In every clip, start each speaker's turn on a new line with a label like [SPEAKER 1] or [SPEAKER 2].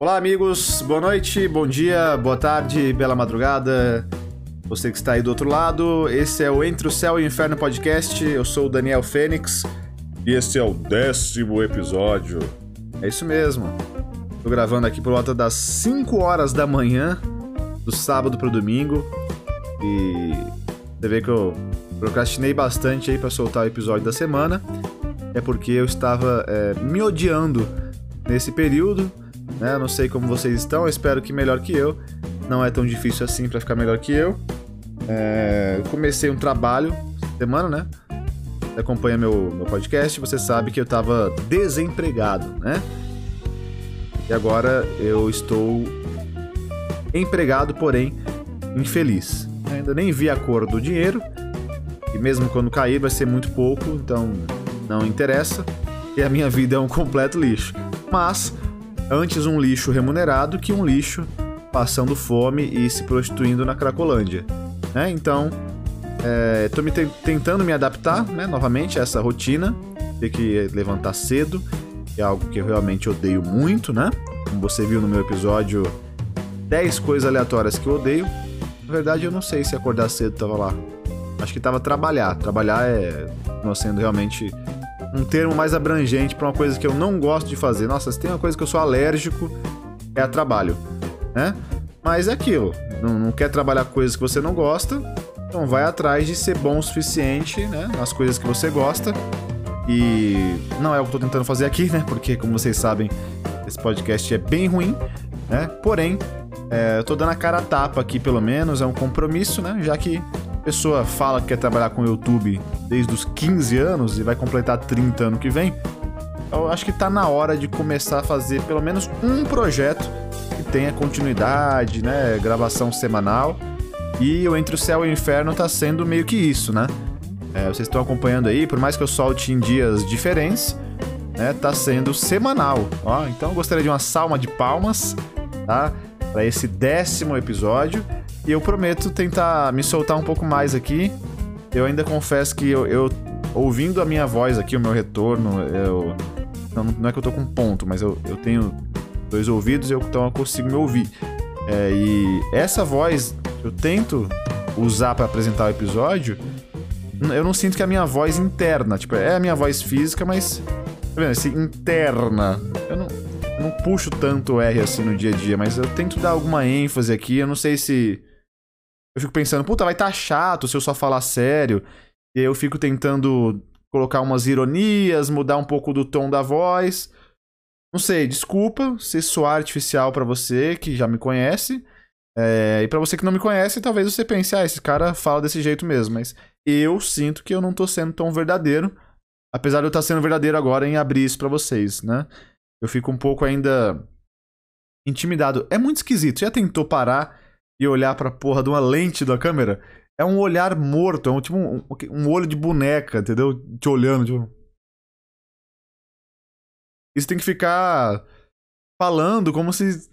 [SPEAKER 1] Olá, amigos. Boa noite, bom dia, boa tarde, bela madrugada. Você que está aí do outro lado, esse é o Entre o Céu e o Inferno podcast. Eu sou o Daniel Fênix e esse é o décimo episódio. É isso mesmo. Tô gravando aqui por volta das 5 horas da manhã, do sábado pro domingo. E você vê que eu procrastinei bastante aí para soltar o episódio da semana. É porque eu estava é, me odiando nesse período né? Não sei como vocês estão, espero que melhor que eu. Não é tão difícil assim para ficar melhor que eu. É, comecei um trabalho semana, né? Você acompanha meu, meu podcast, você sabe que eu estava desempregado, né? E agora eu estou empregado, porém infeliz. Ainda nem vi a cor do dinheiro. E mesmo quando cair vai ser muito pouco, então não interessa. E a minha vida é um completo lixo. Mas Antes um lixo remunerado que um lixo passando fome e se prostituindo na Cracolândia. Né? Então, estou me tentando me adaptar né, novamente a essa rotina, ter que levantar cedo, que é algo que eu realmente odeio muito, né? Como você viu no meu episódio 10 coisas aleatórias que eu odeio. Na verdade, eu não sei se acordar cedo estava lá. Acho que estava trabalhar. Trabalhar é não sendo realmente um termo mais abrangente para uma coisa que eu não gosto de fazer. Nossa, se tem uma coisa que eu sou alérgico, é a trabalho, né? Mas é aquilo, não, não quer trabalhar coisas que você não gosta, então vai atrás de ser bom o suficiente, né? Nas coisas que você gosta. E não é o que eu tô tentando fazer aqui, né? Porque, como vocês sabem, esse podcast é bem ruim, né? Porém, é, eu tô dando a cara a tapa aqui, pelo menos, é um compromisso, né? Já que pessoa fala que quer trabalhar com o YouTube desde os 15 anos e vai completar 30 ano que vem, eu acho que tá na hora de começar a fazer pelo menos um projeto que tenha continuidade, né? Gravação semanal. E o Entre o Céu e o Inferno tá sendo meio que isso, né? É, vocês estão acompanhando aí, por mais que eu solte em dias diferentes, né? Tá sendo semanal. Ó, então eu gostaria de uma salma de palmas, tá? Para esse décimo episódio. E eu prometo tentar me soltar um pouco mais aqui. Eu ainda confesso que eu, eu ouvindo a minha voz aqui, o meu retorno, eu. Não, não é que eu tô com ponto, mas eu, eu tenho dois ouvidos e eu, então eu consigo me ouvir. É, e essa voz eu tento usar para apresentar o episódio. Eu não sinto que é a minha voz interna, tipo, é a minha voz física, mas. Tá vendo? Esse interna. Eu não, eu não puxo tanto R assim no dia a dia, mas eu tento dar alguma ênfase aqui. Eu não sei se eu fico pensando, puta, vai estar tá chato se eu só falar sério. E eu fico tentando colocar umas ironias, mudar um pouco do tom da voz. Não sei, desculpa se soar artificial para você que já me conhece. É, e para você que não me conhece, talvez você pense, ah, esse cara fala desse jeito mesmo. Mas eu sinto que eu não tô sendo tão verdadeiro. Apesar de eu estar tá sendo verdadeiro agora em abrir isso pra vocês, né? Eu fico um pouco ainda intimidado. É muito esquisito. Já tentou parar e olhar pra porra de uma lente da câmera, é um olhar morto, é um tipo um, um olho de boneca, entendeu? Te olhando, tipo. Isso tem que ficar falando como se.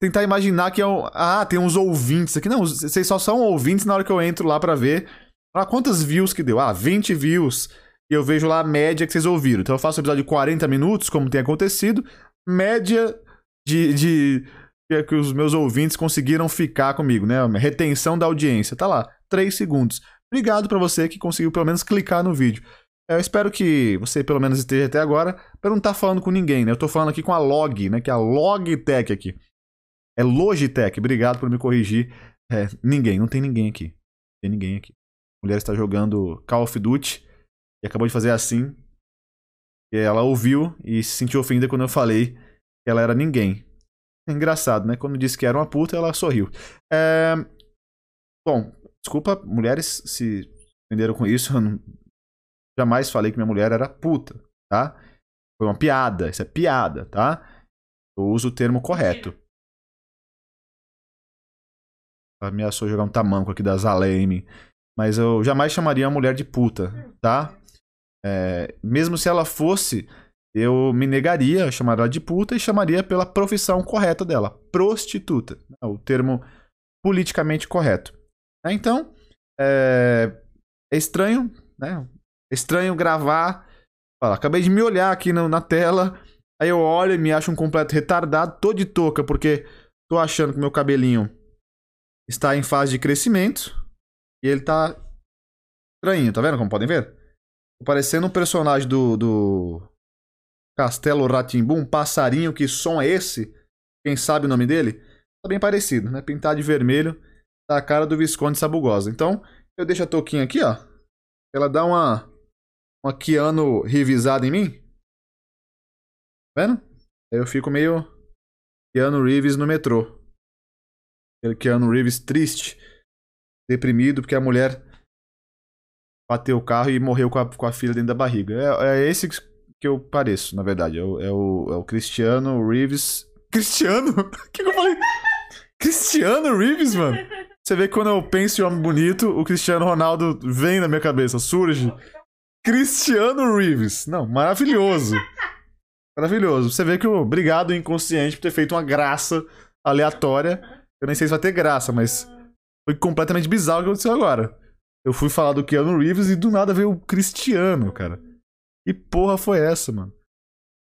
[SPEAKER 1] Tentar imaginar que é um. Ah, tem uns ouvintes aqui. Não, vocês só são ouvintes na hora que eu entro lá para ver. Ah, quantas views que deu? Ah, 20 views. E eu vejo lá a média que vocês ouviram. Então eu faço um episódio de 40 minutos, como tem acontecido. Média de, de que os meus ouvintes conseguiram ficar comigo, né? Retenção da audiência. Tá lá, 3 segundos. Obrigado para você que conseguiu pelo menos clicar no vídeo. Eu espero que você pelo menos esteja até agora, para não estar tá falando com ninguém, né? Eu tô falando aqui com a Log, né? Que é a Logitech aqui. É Logitech, obrigado por me corrigir. É, ninguém, não tem ninguém aqui. Não tem ninguém aqui. A mulher está jogando Call of Duty e acabou de fazer assim. E ela ouviu e se sentiu ofendida quando eu falei que ela era ninguém. É engraçado, né? Quando disse que era uma puta, ela sorriu. É... Bom, desculpa, mulheres se ofenderam com isso. Eu não... jamais falei que minha mulher era puta, tá? Foi uma piada, isso é piada, tá? Eu uso o termo correto. Ela ameaçou jogar um tamanco aqui da Zaleme. Mas eu jamais chamaria uma mulher de puta, tá? É... mesmo se ela fosse eu me negaria a chamar ela de puta e chamaria pela profissão correta dela, prostituta, né, o termo politicamente correto. Né, então, é, é estranho, né? É estranho gravar. Fala, acabei de me olhar aqui na tela Aí eu olho e me acho um completo retardado, tô de touca, porque tô achando que meu cabelinho está em fase de crescimento. E ele tá estranho, tá vendo como podem ver? Tô parecendo um personagem do, do Castelo Ratimbum, um passarinho, que som é esse? Quem sabe o nome dele? Tá bem parecido, né? Pintado de vermelho, tá a cara do Visconde Sabugosa. Então, eu deixo a touquinha aqui, ó. Ela dá uma, uma Keanu revisada em mim. Tá vendo? Aí eu fico meio Keanu Reeves no metrô. Aquele Keanu Reeves triste, deprimido, porque a mulher bateu o carro e morreu com a, com a filha dentro da barriga. É, é esse que eu pareço, na verdade. É o, é o, é o Cristiano Reeves. Cristiano? O que, que eu falei? Cristiano Reeves, mano. Você vê que quando eu penso em homem bonito, o Cristiano Ronaldo vem na minha cabeça, surge. Cristiano Reeves. Não, maravilhoso. Maravilhoso. Você vê que o obrigado inconsciente por ter feito uma graça aleatória. Eu nem sei se vai ter graça, mas foi completamente bizarro o que aconteceu agora. Eu fui falar do Keanu Reeves e do nada veio o Cristiano, cara. Que porra foi essa, mano?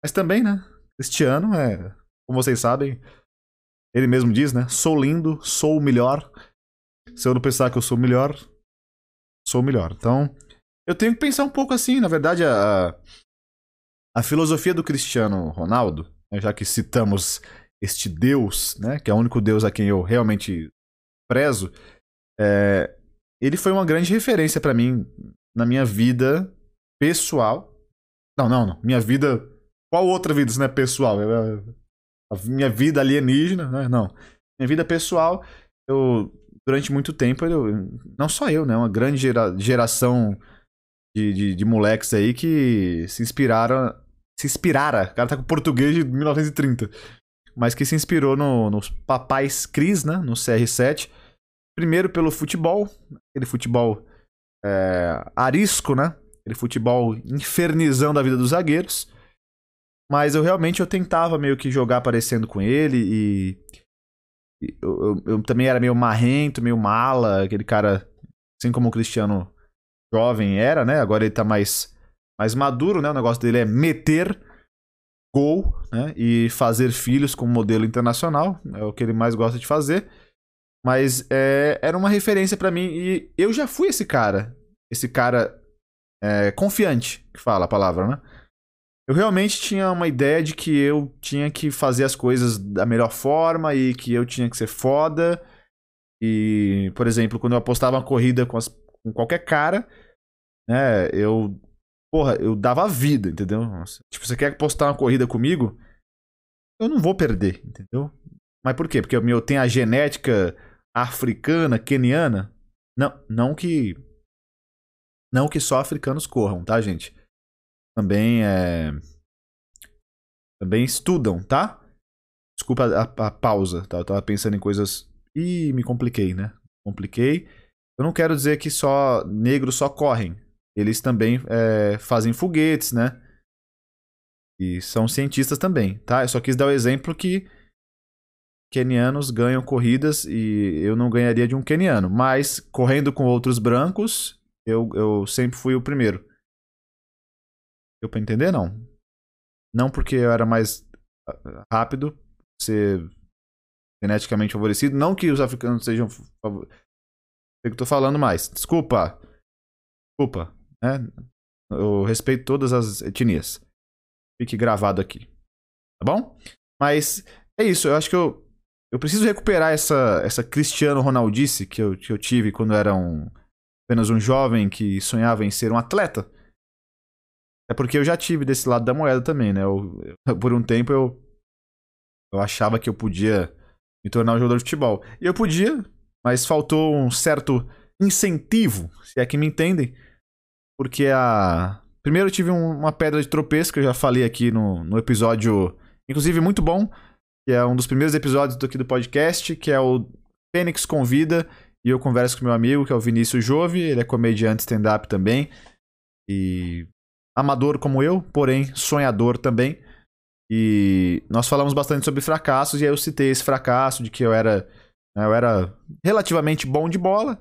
[SPEAKER 1] Mas também, né? Cristiano é, como vocês sabem, ele mesmo diz, né? Sou lindo, sou o melhor. Se eu não pensar que eu sou o melhor, sou o melhor. Então, eu tenho que pensar um pouco assim, na verdade, a, a filosofia do Cristiano Ronaldo, né, já que citamos este Deus, né, que é o único Deus a quem eu realmente prezo, é, ele foi uma grande referência para mim na minha vida pessoal. Não, não, não. Minha vida. Qual outra vida se não é pessoal? A minha vida alienígena, né? Não. Minha vida pessoal, eu durante muito tempo, eu, não só eu, né? Uma grande gera, geração de, de, de, moleques aí que se inspiraram. Se inspirara, o cara tá com português de 1930. Mas que se inspirou no, nos papais Cris, né? No CR7. Primeiro pelo futebol, aquele futebol é, arisco, né? Aquele futebol infernizando a vida dos zagueiros. Mas eu realmente eu tentava meio que jogar parecendo com ele e eu, eu, eu, também era meio marrento, meio mala, aquele cara, assim como o Cristiano jovem era, né? Agora ele tá mais, mais maduro, né? O negócio dele é meter gol, né? E fazer filhos como modelo internacional, é o que ele mais gosta de fazer. Mas é, era uma referência para mim e eu já fui esse cara, esse cara é, confiante, que fala a palavra, né? Eu realmente tinha uma ideia de que eu tinha que fazer as coisas da melhor forma e que eu tinha que ser foda. E, por exemplo, quando eu apostava uma corrida com, as, com qualquer cara, né, eu. Porra, eu dava a vida, entendeu? Nossa. Tipo, você quer apostar uma corrida comigo? Eu não vou perder, entendeu? Mas por quê? Porque eu tenho a genética africana, keniana? Não, não que. Não que só africanos corram, tá, gente? também é, também estudam, tá? Desculpa a, a, pausa, tá? Eu tava pensando em coisas. Ih, me compliquei, né? Compliquei. Eu não quero dizer que só negros só correm. Eles também é, fazem foguetes, né? E são cientistas também, tá? Eu só quis dar o exemplo que quenianos ganham corridas e eu não ganharia de um queniano. Mas correndo com outros brancos, eu, eu sempre fui o primeiro. Deu pra entender? Não. Não porque eu era mais ah, rápido, ser geneticamente favorecido. Não que os africanos sejam. Favor... Sei que eu tô falando mais. Desculpa. Desculpa. Né? Eu respeito todas as etnias. Fique gravado aqui. Tá bom? Mas é isso. Eu acho que eu, eu preciso recuperar essa, essa Cristiano Ronaldice que eu, que eu tive quando era um, apenas um jovem que sonhava em ser um atleta. É porque eu já tive desse lado da moeda também, né? Eu, eu, por um tempo eu, eu achava que eu podia me tornar um jogador de futebol. E eu podia, mas faltou um certo incentivo, se é que me entendem. Porque a. Primeiro eu tive um, uma pedra de tropeço, que eu já falei aqui no, no episódio, inclusive muito bom, que é um dos primeiros episódios aqui do podcast, que é o Fênix Convida, e eu converso com meu amigo, que é o Vinícius Jove, ele é comediante stand-up também. E amador como eu, porém sonhador também. E nós falamos bastante sobre fracassos e aí eu citei esse fracasso de que eu era né, eu era relativamente bom de bola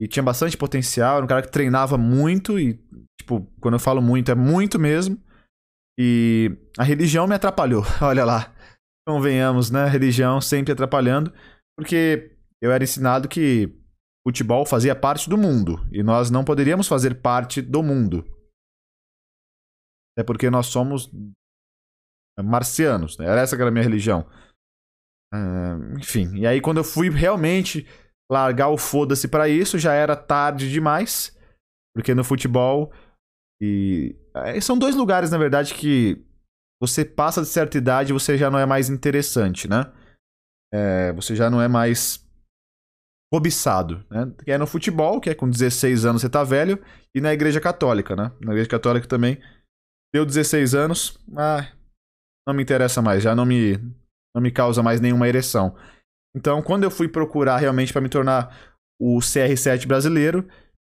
[SPEAKER 1] e tinha bastante potencial, era um cara que treinava muito e tipo, quando eu falo muito é muito mesmo. E a religião me atrapalhou, olha lá. Convenhamos, né? A religião sempre atrapalhando, porque eu era ensinado que futebol fazia parte do mundo e nós não poderíamos fazer parte do mundo. É porque nós somos marcianos, né? Era essa que era a minha religião. Uh, enfim, e aí quando eu fui realmente largar o foda-se para isso, já era tarde demais, porque no futebol e é, são dois lugares na verdade que você passa de certa idade, você já não é mais interessante, né? É, você já não é mais cobiçado, né? Que é no futebol, que é com 16 anos você tá velho, e na igreja católica, né? Na igreja católica também deu 16 anos, ah, não me interessa mais, já não me não me causa mais nenhuma ereção. Então, quando eu fui procurar realmente para me tornar o CR7 brasileiro,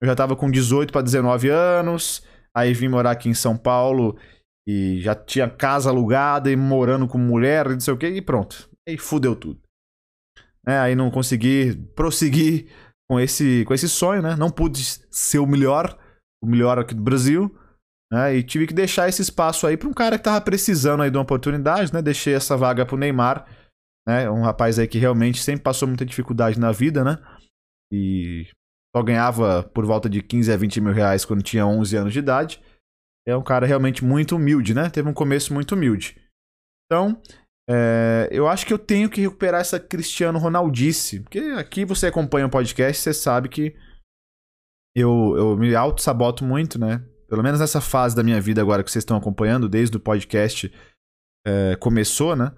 [SPEAKER 1] eu já estava com 18 para 19 anos, aí vim morar aqui em São Paulo e já tinha casa alugada e morando com mulher, não sei o que, e pronto. Aí fudeu tudo. É, aí não consegui prosseguir com esse, com esse sonho, né? Não pude ser o melhor, o melhor aqui do Brasil, né? E tive que deixar esse espaço aí para um cara que tava precisando aí de uma oportunidade, né? Deixei essa vaga pro Neymar, né? Um rapaz aí que realmente sempre passou muita dificuldade na vida, né? E só ganhava por volta de 15 a 20 mil reais quando tinha 11 anos de idade é um cara realmente muito humilde, né? Teve um começo muito humilde. Então, é, eu acho que eu tenho que recuperar essa Cristiano Ronaldice. Porque aqui você acompanha o podcast, você sabe que eu, eu me auto-saboto muito, né? Pelo menos nessa fase da minha vida agora que vocês estão acompanhando, desde o podcast é, começou, né?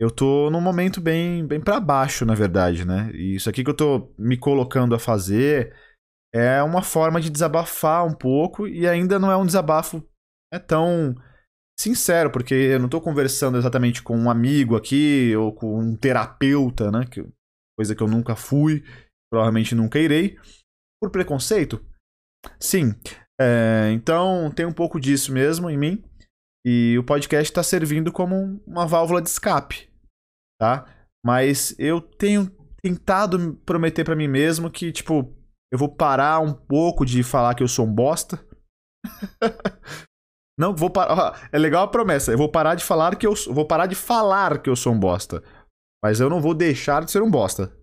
[SPEAKER 1] Eu tô num momento bem, bem para baixo, na verdade, né? E isso aqui que eu tô me colocando a fazer é uma forma de desabafar um pouco e ainda não é um desabafo é tão sincero, porque eu não estou conversando exatamente com um amigo aqui ou com um terapeuta, né? Que, coisa que eu nunca fui, provavelmente nunca irei. Por preconceito? Sim. É, então tem um pouco disso mesmo em mim. E o podcast está servindo como uma válvula de escape, tá? Mas eu tenho tentado prometer para mim mesmo que, tipo, eu vou parar um pouco de falar que eu sou um bosta. Não, vou parar. É legal a promessa. Eu vou parar de falar que eu vou parar de falar que eu sou um bosta. Mas eu não vou deixar de ser um bosta.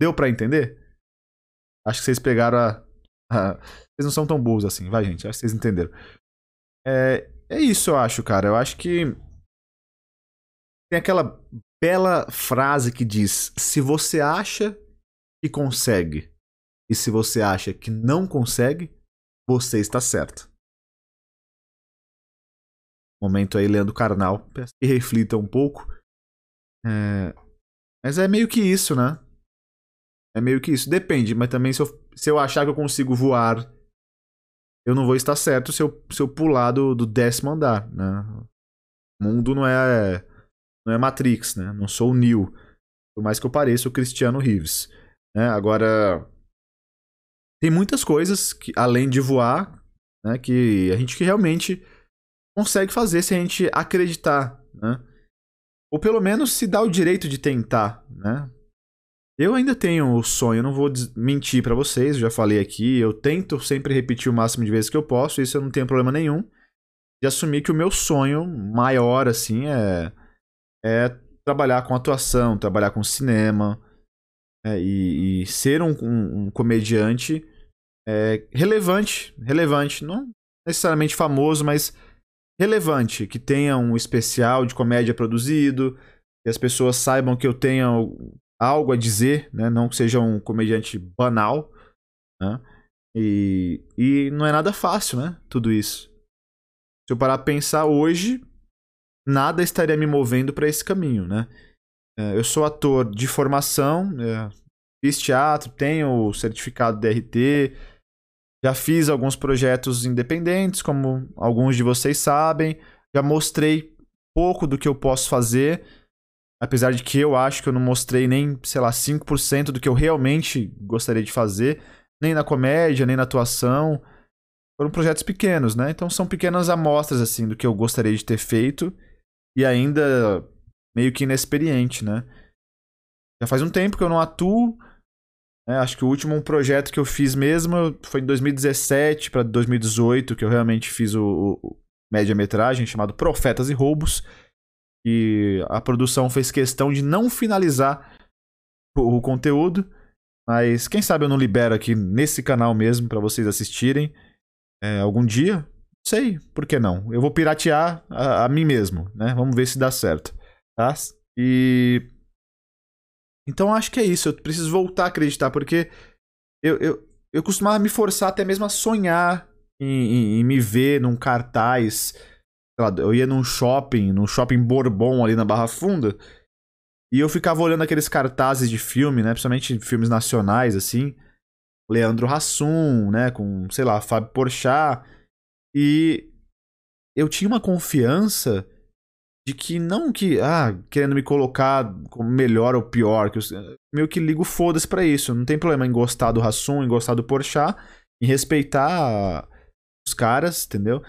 [SPEAKER 1] Deu para entender? Acho que vocês pegaram a, a, Vocês não são tão burros assim, vai, gente. Acho que vocês entenderam. É, é isso, eu acho, cara. Eu acho que. Tem aquela bela frase que diz: se você acha que consegue e se você acha que não consegue, você está certo. Momento aí, Leandro Carnal. Peço que reflita um pouco. É... Mas é meio que isso, né? É meio que isso. Depende, mas também se eu, se eu achar que eu consigo voar, eu não vou estar certo se eu, se eu pular do, do décimo andar, né? O mundo não é, não é Matrix, né? Não sou o Neo. Por mais que eu pareça o Cristiano Reeves. Né? Agora, tem muitas coisas que, além de voar, né, que a gente que realmente consegue fazer se a gente acreditar, né? Ou pelo menos se dá o direito de tentar, né? Eu ainda tenho o sonho, não vou mentir para vocês, já falei aqui, eu tento sempre repetir o máximo de vezes que eu posso, isso eu não tenho problema nenhum. De assumir que o meu sonho maior, assim, é, é trabalhar com atuação, trabalhar com cinema, é, e, e, ser um, um, um comediante é, relevante, relevante, não necessariamente famoso, mas relevante, que tenha um especial de comédia produzido, que as pessoas saibam que eu tenha algo a dizer, né? não que seja um comediante banal, né? E, e não é nada fácil, né? Tudo isso. Se eu parar a pensar hoje, nada estaria me movendo para esse caminho, né? É, eu sou ator de formação, é, fiz teatro, tenho o certificado DRT, já fiz alguns projetos independentes, como alguns de vocês sabem. Já mostrei pouco do que eu posso fazer. Apesar de que eu acho que eu não mostrei nem, sei lá, 5% do que eu realmente gostaria de fazer. Nem na comédia, nem na atuação. Foram projetos pequenos, né? Então são pequenas amostras, assim, do que eu gostaria de ter feito. E ainda meio que inexperiente, né? Já faz um tempo que eu não atuo. É, acho que o último projeto que eu fiz mesmo foi em 2017 para 2018, que eu realmente fiz o, o, média-metragem chamado Profetas e Roubos. E a produção fez questão de não finalizar o, o conteúdo, mas quem sabe eu não libero aqui nesse canal mesmo para vocês assistirem é, algum dia. Sei, por que não? Eu vou piratear a, a mim mesmo, né? Vamos ver se dá certo, tá? E então acho que é isso. Eu preciso voltar a acreditar, porque eu, eu, eu costumava me forçar até mesmo a sonhar em, em, em me ver num cartaz. Eu ia num shopping, num shopping Bourbon ali na Barra Funda. E eu ficava olhando aqueles cartazes de filme, né? Principalmente filmes nacionais, assim. Leandro Hassum, né? Com, sei lá, Fábio Porchat. E eu tinha uma confiança de que não que, ah, querendo me colocar como melhor ou pior, que eu meio que ligo foda-se pra isso. Não tem problema em gostar do Hassum, em gostar do Porchat, em respeitar os caras, entendeu?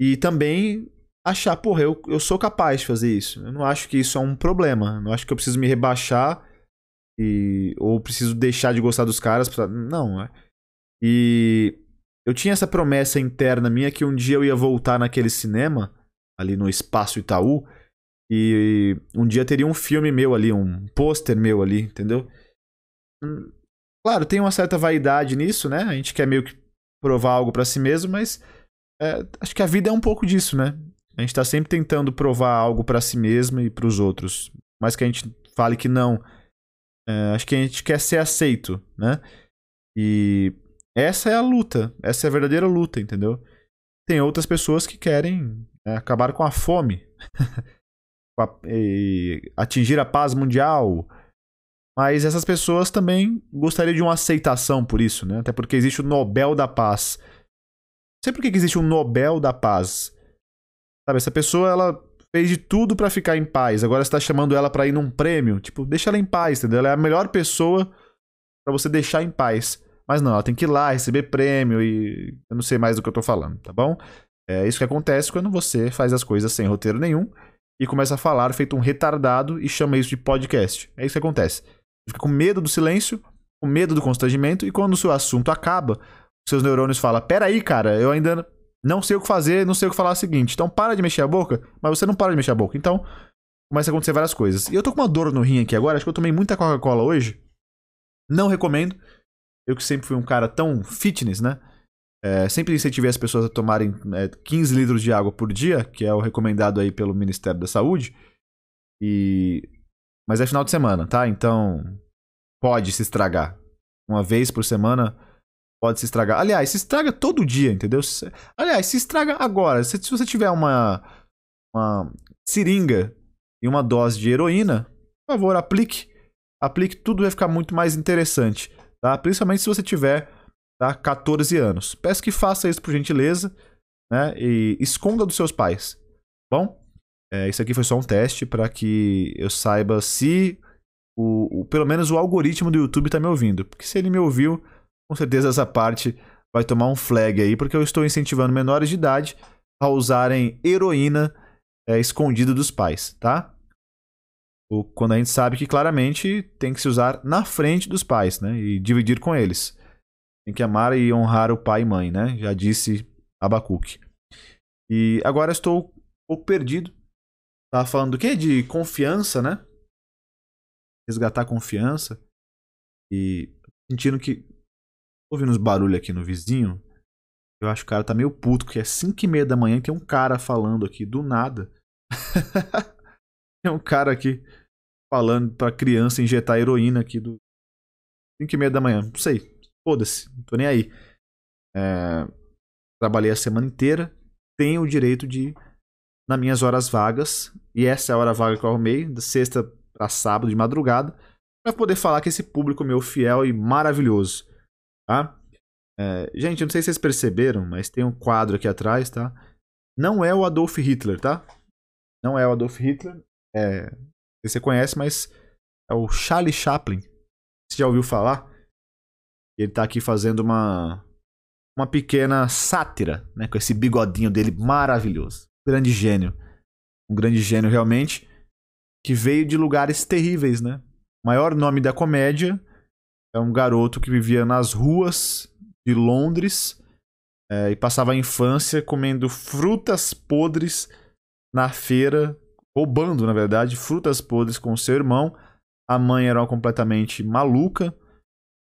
[SPEAKER 1] E também achar, porra, eu, eu sou capaz de fazer isso. Eu não acho que isso é um problema. Eu não acho que eu preciso me rebaixar e ou preciso deixar de gostar dos caras. Pra... Não, é. E eu tinha essa promessa interna minha que um dia eu ia voltar naquele cinema, ali no Espaço Itaú, e um dia teria um filme meu ali, um pôster meu ali, entendeu? Hum, claro, tem uma certa vaidade nisso, né? A gente quer meio que provar algo para si mesmo, mas é, acho que a vida é um pouco disso, né? A gente tá sempre tentando provar algo para si mesmo e para os outros. Mas que a gente fale que não. É, acho que a gente quer ser aceito, né? E essa é a luta. Essa é a verdadeira luta, entendeu? Tem outras pessoas que querem é, acabar com a fome. atingir a paz mundial. Mas essas pessoas também gostariam de uma aceitação por isso, né? Até porque existe o Nobel da Paz. Não sei por que existe um Nobel da Paz. Sabe, essa pessoa, ela fez de tudo para ficar em paz. Agora você tá chamando ela para ir num prêmio. Tipo, deixa ela em paz, entendeu? Ela é a melhor pessoa para você deixar em paz. Mas não, ela tem que ir lá, receber prêmio e. Eu não sei mais do que eu tô falando, tá bom? É isso que acontece quando você faz as coisas sem roteiro nenhum e começa a falar feito um retardado e chama isso de podcast. É isso que acontece. Você fica com medo do silêncio, com medo do constrangimento, e quando o seu assunto acaba, seus neurônios falam: Peraí, cara, eu ainda não sei o que fazer, não sei o que falar o seguinte. Então para de mexer a boca, mas você não para de mexer a boca. Então começa a acontecer várias coisas. E eu tô com uma dor no rim aqui agora, acho que eu tomei muita Coca-Cola hoje. Não recomendo. Eu que sempre fui um cara tão fitness, né? É, sempre incentivei as pessoas a tomarem é, 15 litros de água por dia, que é o recomendado aí pelo Ministério da Saúde. E mas é final de semana, tá? Então pode se estragar. Uma vez por semana pode se estragar. Aliás, se estraga todo dia, entendeu? Aliás, se estraga agora. Se, se você tiver uma, uma seringa e uma dose de heroína, por favor, aplique. Aplique, tudo vai ficar muito mais interessante, tá? Principalmente se você tiver tá? 14 anos. Peço que faça isso por gentileza, né? E esconda dos seus pais. Bom, é, isso aqui foi só um teste para que eu saiba se o, o, pelo menos o algoritmo do YouTube está me ouvindo. Porque se ele me ouviu, com certeza essa parte vai tomar um flag aí, porque eu estou incentivando menores de idade a usarem heroína é, escondida dos pais, tá? Quando a gente sabe que claramente tem que se usar na frente dos pais, né? E dividir com eles. Tem que amar e honrar o pai e mãe, né? Já disse Abacuque. E agora estou um pouco perdido. Tava falando do quê? De confiança, né? Resgatar confiança. E sentindo que. Ouvindo uns barulhos aqui no vizinho. Eu acho que o cara tá meio puto, porque é 5 e meia da manhã e tem um cara falando aqui do nada. tem um cara aqui falando pra criança injetar heroína aqui do 5 e meia da manhã. Não sei. Foda-se, não tô nem aí. É, trabalhei a semana inteira, tenho o direito de, nas minhas horas vagas, e essa é a hora vaga que eu arrumei, de sexta para sábado de madrugada, para poder falar com esse público meu fiel e maravilhoso, tá? É, gente, não sei se vocês perceberam, mas tem um quadro aqui atrás, tá? Não é o Adolf Hitler, tá? Não é o Adolf Hitler. É, você conhece, mas é o Charlie Chaplin. Você já ouviu falar? Ele tá aqui fazendo uma uma pequena sátira, né, com esse bigodinho dele maravilhoso. Grande gênio. Um grande gênio realmente que veio de lugares terríveis, né? Maior nome da comédia é um garoto que vivia nas ruas de Londres é, e passava a infância comendo frutas podres na feira, roubando, na verdade, frutas podres com seu irmão. A mãe era completamente maluca,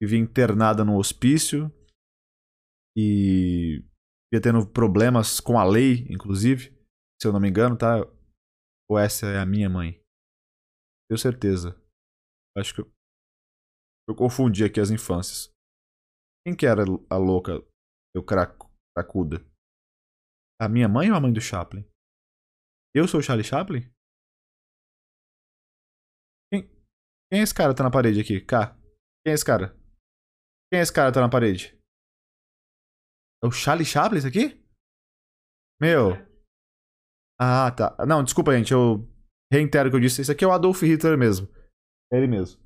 [SPEAKER 1] vivia internada no hospício e ia tendo problemas com a lei, inclusive, se eu não me engano, tá? Ou essa é a minha mãe? Tenho certeza. Acho que eu, eu confundi aqui as infâncias. Quem que era a louca, craco, cracuda? A minha mãe ou a mãe do Chaplin? Eu sou o Charlie Chaplin? Quem, quem é esse cara que tá na parede aqui? Cá. Quem é esse cara? Quem é esse cara que tá na parede? É o Charlie Chaplin isso aqui? Meu. Ah, tá. Não, desculpa, gente. Eu reitero o que eu disse. Isso aqui é o Adolf Hitler mesmo. É ele mesmo.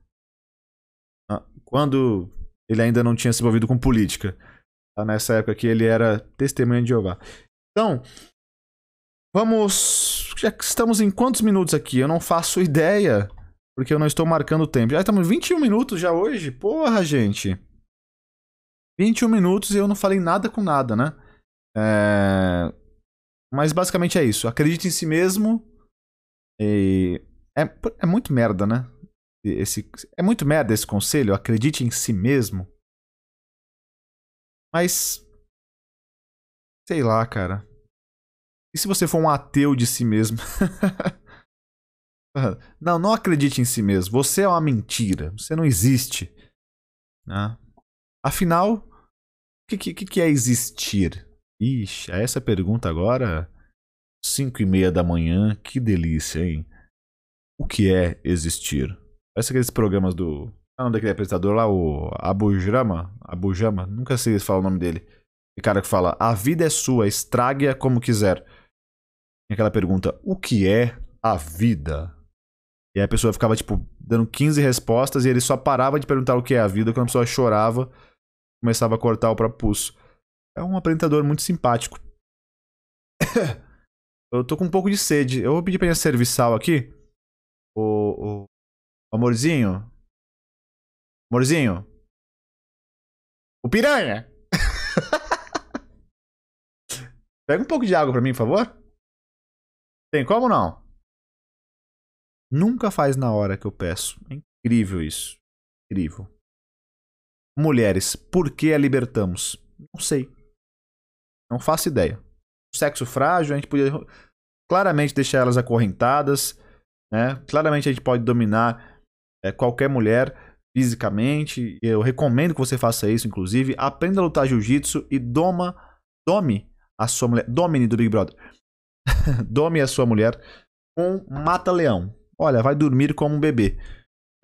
[SPEAKER 1] Ah, quando ele ainda não tinha se envolvido com política. Tá? Nessa época que ele era testemunha de Jeová. Então, vamos. Já que estamos em quantos minutos aqui? Eu não faço ideia. Porque eu não estou marcando o tempo. Já estamos 21 minutos já hoje? Porra, gente. 21 minutos e eu não falei nada com nada, né? É... Mas basicamente é isso. Acredite em si mesmo. E... É, é muito merda, né? Esse... É muito merda esse conselho. Acredite em si mesmo. Mas. Sei lá, cara. E se você for um ateu de si mesmo? não, não acredite em si mesmo. Você é uma mentira. Você não existe. Né? Afinal, o que, que, que é existir? Ixi, essa pergunta agora, 5 e meia da manhã, que delícia, hein? O que é existir? Parece aqueles programas do. Ah, não, daquele apresentador lá, o Abujama? Abujama? Nunca sei se fala o nome dele. O cara que fala: A vida é sua, estrague-a como quiser. E aquela pergunta: O que é a vida? E aí a pessoa ficava, tipo, dando 15 respostas e ele só parava de perguntar o que é a vida quando a pessoa chorava começava a cortar o próprio pulso. É um apresentador muito simpático. eu tô com um pouco de sede. Eu vou pedir pra servir sal aqui. O, o... Amorzinho. Amorzinho. O piranha. Pega um pouco de água pra mim, por favor. Tem como não? Nunca faz na hora que eu peço. É incrível isso. Incrível. Mulheres, por que a libertamos? Não sei. Não faço ideia. Sexo frágil, a gente podia claramente deixar elas acorrentadas, né? Claramente a gente pode dominar é, qualquer mulher fisicamente. Eu recomendo que você faça isso, inclusive. Aprenda a lutar jiu-jitsu e doma, dome a sua mulher. Domine do Big Brother. dome a sua mulher com mata-leão. Olha, vai dormir como um bebê.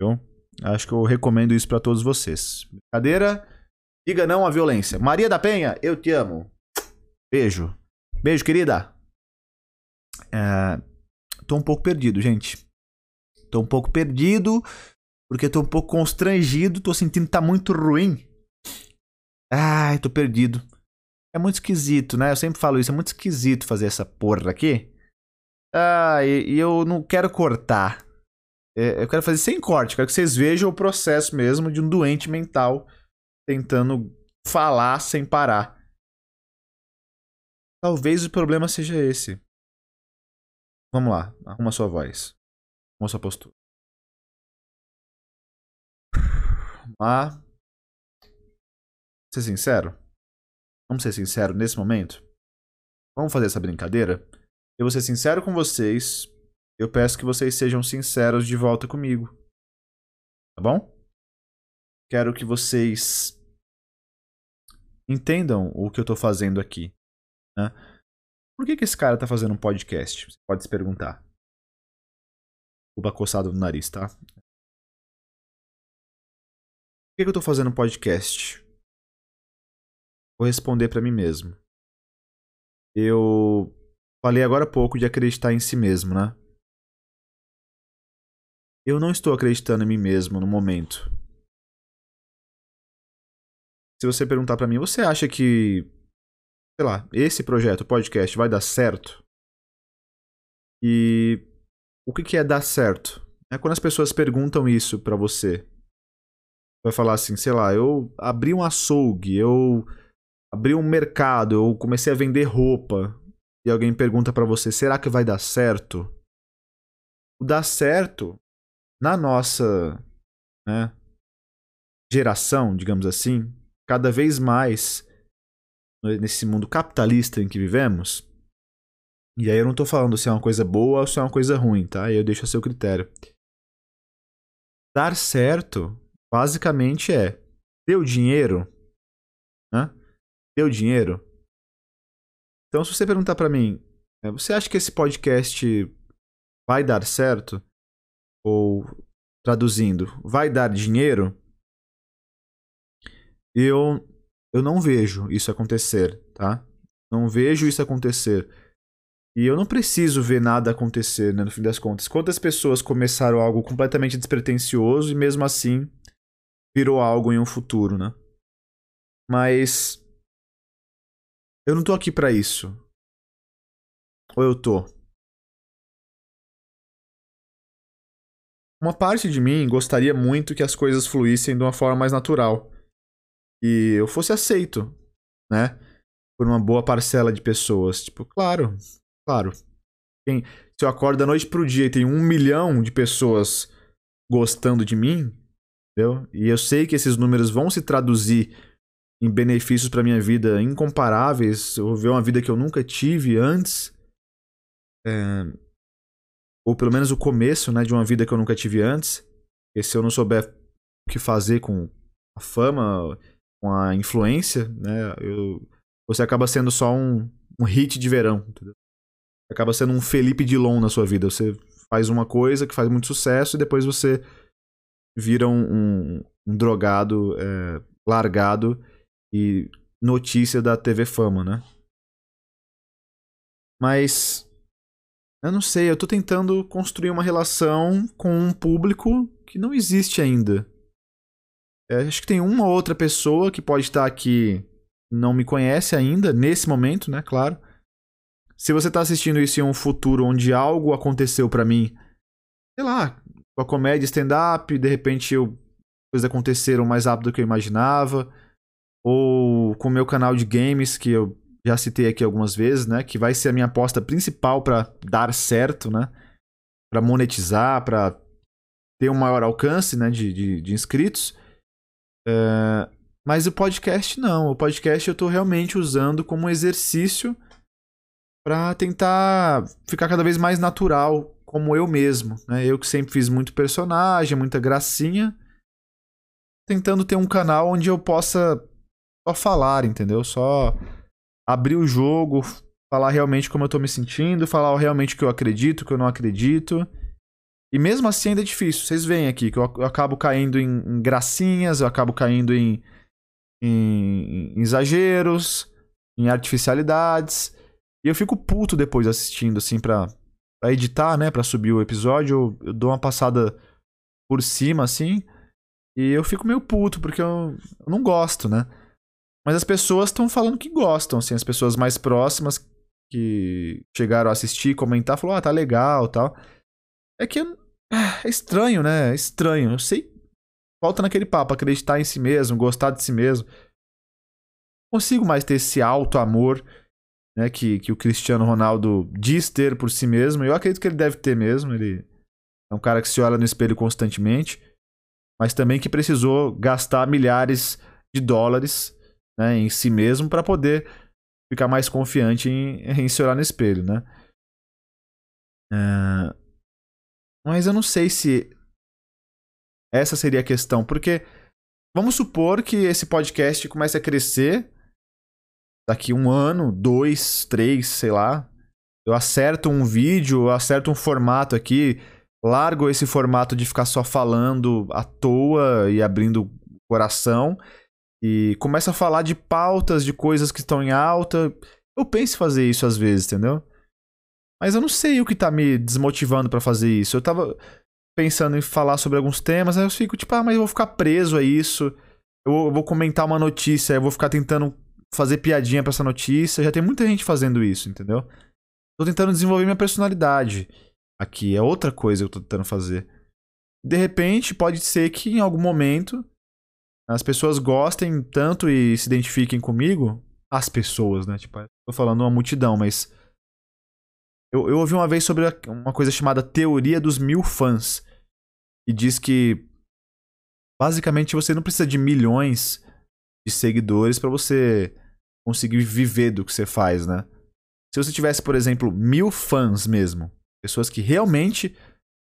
[SPEAKER 1] Viu? Acho que eu recomendo isso para todos vocês. Brincadeira? Diga não à violência. Maria da Penha, eu te amo. Beijo. Beijo, querida. É... Tô um pouco perdido, gente. Tô um pouco perdido, porque tô um pouco constrangido, tô sentindo que tá muito ruim. Ai, tô perdido. É muito esquisito, né? Eu sempre falo isso, é muito esquisito fazer essa porra aqui. Ah, e, e eu não quero cortar. É, eu quero fazer sem corte, quero que vocês vejam o processo mesmo de um doente mental tentando falar sem parar. Talvez o problema seja esse. Vamos lá, arruma sua voz. Arruma sua postura. Lá. Ser sincero? Vamos ser sincero nesse momento? Vamos fazer essa brincadeira? Eu vou ser sincero com vocês eu peço que vocês sejam sinceros de volta comigo. Tá bom? Quero que vocês entendam o que eu tô fazendo aqui. Né? Por que, que esse cara tá fazendo um podcast? Você pode se perguntar. O coçado no nariz, tá? Por que, que eu tô fazendo um podcast? Vou responder para mim mesmo. Eu falei agora há pouco de acreditar em si mesmo, né? Eu não estou acreditando em mim mesmo no momento. Se você perguntar para mim, você acha que, sei lá, esse projeto, podcast, vai dar certo? E o que, que é dar certo? É quando as pessoas perguntam isso para você. Vai falar assim, sei lá, eu abri um açougue, eu abri um mercado, eu comecei a vender roupa e alguém pergunta para você, será que vai dar certo? O dar certo na nossa né, geração, digamos assim, cada vez mais nesse mundo capitalista em que vivemos. E aí eu não tô falando se é uma coisa boa ou se é uma coisa ruim, tá? Eu deixo a seu critério. Dar certo, basicamente é deu dinheiro, né? Deu dinheiro. Então se você perguntar para mim, é, você acha que esse podcast vai dar certo? Ou traduzindo, vai dar dinheiro? Eu eu não vejo isso acontecer, tá? Não vejo isso acontecer. E eu não preciso ver nada acontecer, né, no fim das contas. Quantas pessoas começaram algo completamente despretensioso e mesmo assim virou algo em um futuro, né? Mas eu não tô aqui para isso. Ou eu tô? Uma parte de mim gostaria muito que as coisas fluíssem de uma forma mais natural e eu fosse aceito, né? Por uma boa parcela de pessoas. Tipo, claro, claro. Quem, se eu acordo da noite pro dia e tem um milhão de pessoas gostando de mim, entendeu? E eu sei que esses números vão se traduzir em benefícios para minha vida incomparáveis, eu vou ver uma vida que eu nunca tive antes. É, ou pelo menos o começo, né, de uma vida que eu nunca tive antes. E se eu não souber o que fazer com a fama, com a influência, né? Eu, você acaba sendo só um, um hit de verão, entendeu? Acaba sendo um Felipe Dilon na sua vida. Você faz uma coisa que faz muito sucesso e depois você vira um, um, um drogado é, largado e notícia da TV Fama, né? Mas eu não sei, eu tô tentando construir uma relação com um público que não existe ainda. É, acho que tem uma outra pessoa que pode estar aqui não me conhece ainda, nesse momento, né? Claro. Se você está assistindo isso em um futuro onde algo aconteceu para mim, sei lá, com a comédia stand-up, de repente eu, coisas aconteceram mais rápido do que eu imaginava, ou com o meu canal de games, que eu já citei aqui algumas vezes, né? Que vai ser a minha aposta principal para dar certo, né? Para monetizar, para ter um maior alcance né, de, de, de inscritos. É, mas o podcast não. O podcast eu tô realmente usando como exercício para tentar ficar cada vez mais natural como eu mesmo, né? Eu que sempre fiz muito personagem, muita gracinha, tentando ter um canal onde eu possa só falar, entendeu? Só abrir o jogo, falar realmente como eu tô me sentindo, falar realmente o que eu acredito, o que eu não acredito. E mesmo assim ainda é difícil. Vocês veem aqui que eu, acabo caindo em, em, gracinhas, eu acabo caindo em, em, em, exageros, em artificialidades. E eu fico puto depois assistindo, assim, pra, pra editar, né? Pra subir o episódio. Eu, eu dou uma passada por cima, assim. E eu fico meio puto, porque eu, eu não gosto, né? Mas as pessoas estão falando que gostam, assim, as pessoas mais próximas que chegaram a assistir, comentar, falou, ah, tá legal tal. É que é estranho, né? É estranho. Eu sei. Falta naquele papo, acreditar em si mesmo, gostar de si mesmo. Não consigo mais ter esse alto amor né, que, que o Cristiano Ronaldo diz ter por si mesmo. Eu acredito que ele deve ter mesmo. Ele é um cara que se olha no espelho constantemente, mas também que precisou gastar milhares de dólares né, em si mesmo para poder ficar mais confiante em, em se olhar no espelho, né? É... Mas eu não sei se essa seria a questão, porque vamos supor que esse podcast comece a crescer daqui um ano, dois, três, sei lá. Eu acerto um vídeo, eu acerto um formato aqui, largo esse formato de ficar só falando à toa e abrindo coração e começo a falar de pautas, de coisas que estão em alta. Eu penso em fazer isso às vezes, entendeu? Mas eu não sei o que tá me desmotivando para fazer isso. Eu tava pensando em falar sobre alguns temas, aí eu fico tipo, ah, mas eu vou ficar preso a isso. Eu vou comentar uma notícia, eu vou ficar tentando fazer piadinha pra essa notícia. Já tem muita gente fazendo isso, entendeu? Tô tentando desenvolver minha personalidade aqui. É outra coisa que eu tô tentando fazer. De repente, pode ser que em algum momento as pessoas gostem tanto e se identifiquem comigo as pessoas, né? Tipo, tô falando uma multidão, mas. Eu, eu ouvi uma vez sobre uma coisa chamada teoria dos mil fãs. E diz que. Basicamente, você não precisa de milhões de seguidores para você conseguir viver do que você faz, né? Se você tivesse, por exemplo, mil fãs mesmo, pessoas que realmente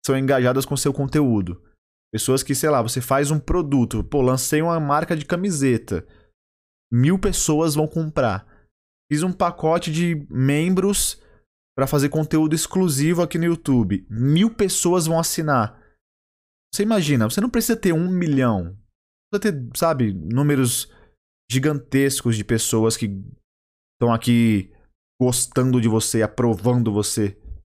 [SPEAKER 1] são engajadas com seu conteúdo, pessoas que, sei lá, você faz um produto, pô, lancei uma marca de camiseta, mil pessoas vão comprar. Fiz um pacote de membros para fazer conteúdo exclusivo aqui no YouTube, mil pessoas vão assinar. Você imagina, você não precisa ter um milhão, precisa ter, sabe, números gigantescos de pessoas que estão aqui gostando de você, aprovando você,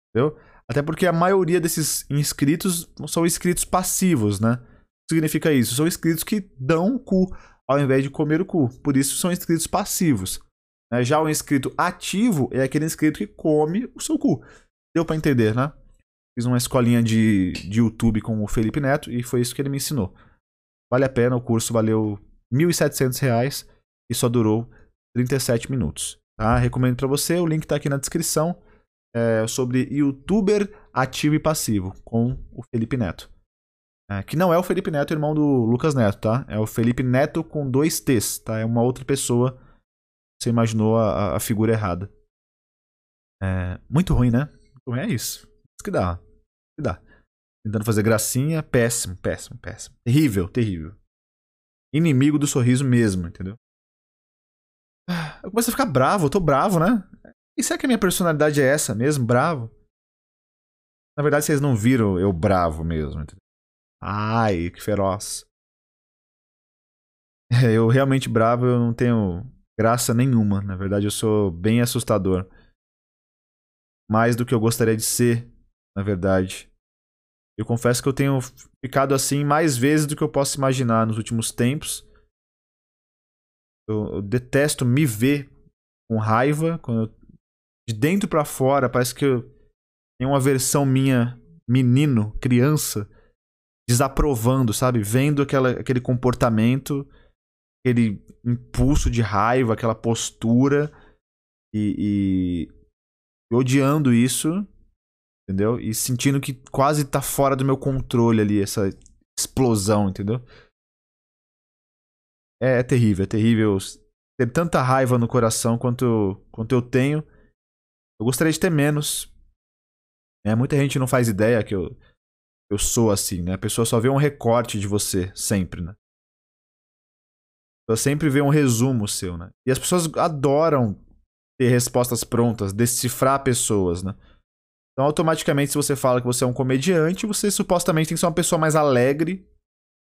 [SPEAKER 1] entendeu? Até porque a maioria desses inscritos são inscritos passivos, né? O que significa isso? São inscritos que dão o cu ao invés de comer o cu. Por isso são inscritos passivos. Né? Já o inscrito ativo é aquele inscrito que come o seu cu. Deu para entender, né? Fiz uma escolinha de, de YouTube com o Felipe Neto e foi isso que ele me ensinou. Vale a pena, o curso valeu R$ 1.700 e só durou 37 minutos. Tá? Recomendo para você, o link está aqui na descrição é, sobre youtuber ativo e passivo com o Felipe Neto. É, que não é o Felipe Neto, irmão do Lucas Neto, tá? É o Felipe Neto com dois T's, tá? É uma outra pessoa. Você imaginou a, a figura errada. É, muito ruim, né? Então é isso. Isso que dá. Isso que dá. Tentando fazer gracinha, péssimo, péssimo, péssimo. Terrível, terrível. Inimigo do sorriso mesmo, entendeu? Eu começo a ficar bravo, eu tô bravo, né? E será que a minha personalidade é essa mesmo? Bravo? Na verdade, vocês não viram eu bravo mesmo. Entendeu? Ai, que feroz. Eu realmente bravo, eu não tenho graça nenhuma. Na verdade, eu sou bem assustador. Mais do que eu gostaria de ser, na verdade. Eu confesso que eu tenho ficado assim mais vezes do que eu posso imaginar nos últimos tempos. Eu, eu detesto me ver com raiva quando eu de dentro para fora, parece que tem uma versão minha, menino, criança, desaprovando, sabe? Vendo aquela, aquele comportamento, aquele impulso de raiva, aquela postura e, e odiando isso, entendeu? E sentindo que quase tá fora do meu controle ali, essa explosão, entendeu? É, é terrível, é terrível ter tanta raiva no coração quanto, quanto eu tenho eu gostaria de ter menos. É, muita gente não faz ideia que eu, eu sou assim, né? A pessoa só vê um recorte de você, sempre, né? A pessoa sempre vê um resumo seu, né? E as pessoas adoram ter respostas prontas, decifrar pessoas, né? Então, automaticamente, se você fala que você é um comediante, você supostamente tem que ser uma pessoa mais alegre,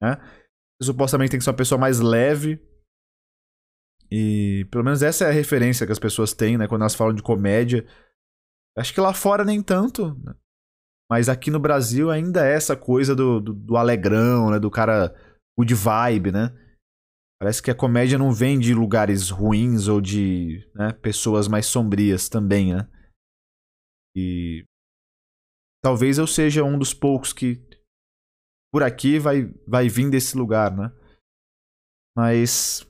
[SPEAKER 1] né? Você supostamente tem que ser uma pessoa mais leve. E pelo menos essa é a referência que as pessoas têm, né? Quando elas falam de comédia. Acho que lá fora nem tanto. Né? Mas aqui no Brasil ainda é essa coisa do, do, do alegrão, né? Do cara good vibe, né? Parece que a comédia não vem de lugares ruins ou de né, pessoas mais sombrias também, né? E talvez eu seja um dos poucos que por aqui vai, vai vir desse lugar, né? Mas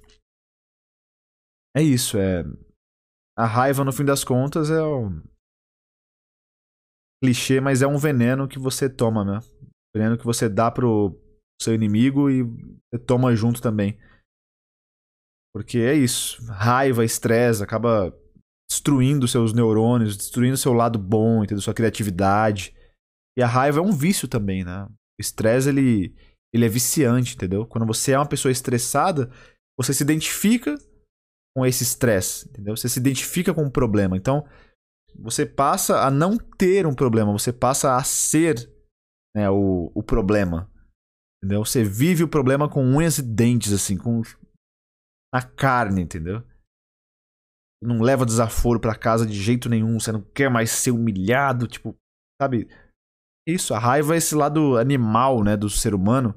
[SPEAKER 1] é isso, é a raiva no fim das contas é o, clichê, mas é um veneno que você toma, né? Veneno que você dá pro seu inimigo e toma junto também. Porque é isso. Raiva, estresse, acaba destruindo seus neurônios, destruindo seu lado bom, entendeu? Sua criatividade. E a raiva é um vício também, né? O estresse, ele, ele é viciante, entendeu? Quando você é uma pessoa estressada, você se identifica com esse estresse, entendeu? Você se identifica com o problema. Então, você passa a não ter um problema, você passa a ser né, o, o problema. Entendeu? Você vive o problema com unhas e dentes, assim, com a carne, entendeu? Não leva desaforo para casa de jeito nenhum, você não quer mais ser humilhado, tipo, sabe? Isso, a raiva é esse lado animal, né, do ser humano.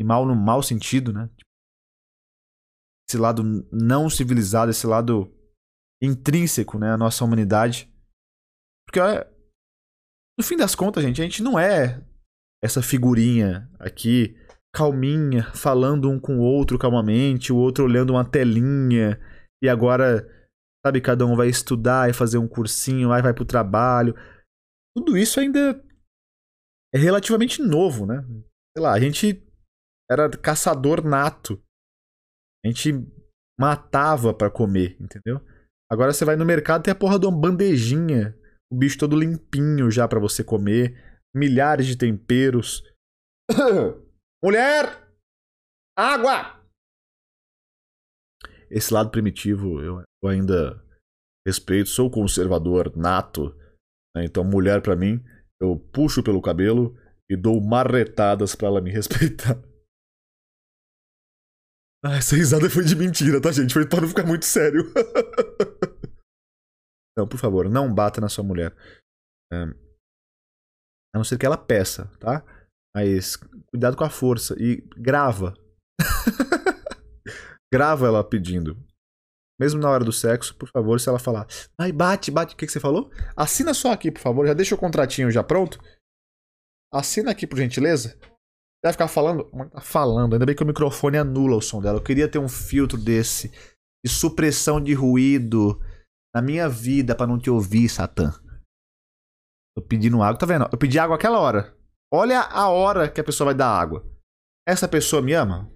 [SPEAKER 1] Animal no mau sentido, né? Esse lado não civilizado, esse lado intrínseco, né, à nossa humanidade. Porque no fim das contas, gente, a gente não é essa figurinha aqui calminha, falando um com o outro calmamente, o outro olhando uma telinha, e agora, sabe, cada um vai estudar e fazer um cursinho, aí vai pro trabalho. Tudo isso ainda é relativamente novo, né? Sei lá, a gente era caçador nato. A gente matava para comer, entendeu? Agora você vai no mercado tem a porra de uma bandejinha, o bicho todo limpinho já para você comer, milhares de temperos. Mulher! Água! Esse lado primitivo eu, ainda respeito, sou conservador nato. Né? Então, mulher para mim, eu puxo pelo cabelo e dou marretadas para ela me respeitar. Ah, essa risada foi de mentira, tá, gente? Foi pra não ficar muito sério. não, por favor, não bata na sua mulher. É, a não ser que ela peça, tá? Mas cuidado com a força. E grava. grava ela pedindo. Mesmo na hora do sexo, por favor, se ela falar, ai, bate, bate, o que, que você falou? Assina só aqui, por favor. Já deixa o contratinho já pronto. Assina aqui, por gentileza. Vai ficar falando? Tá falando. Ainda bem que o microfone anula o som dela. Eu queria ter um filtro desse. De supressão de ruído. Na minha vida para não te ouvir, Satã. Tô pedindo água. Tá vendo? Eu pedi água aquela hora. Olha a hora que a pessoa vai dar água. Essa pessoa me ama?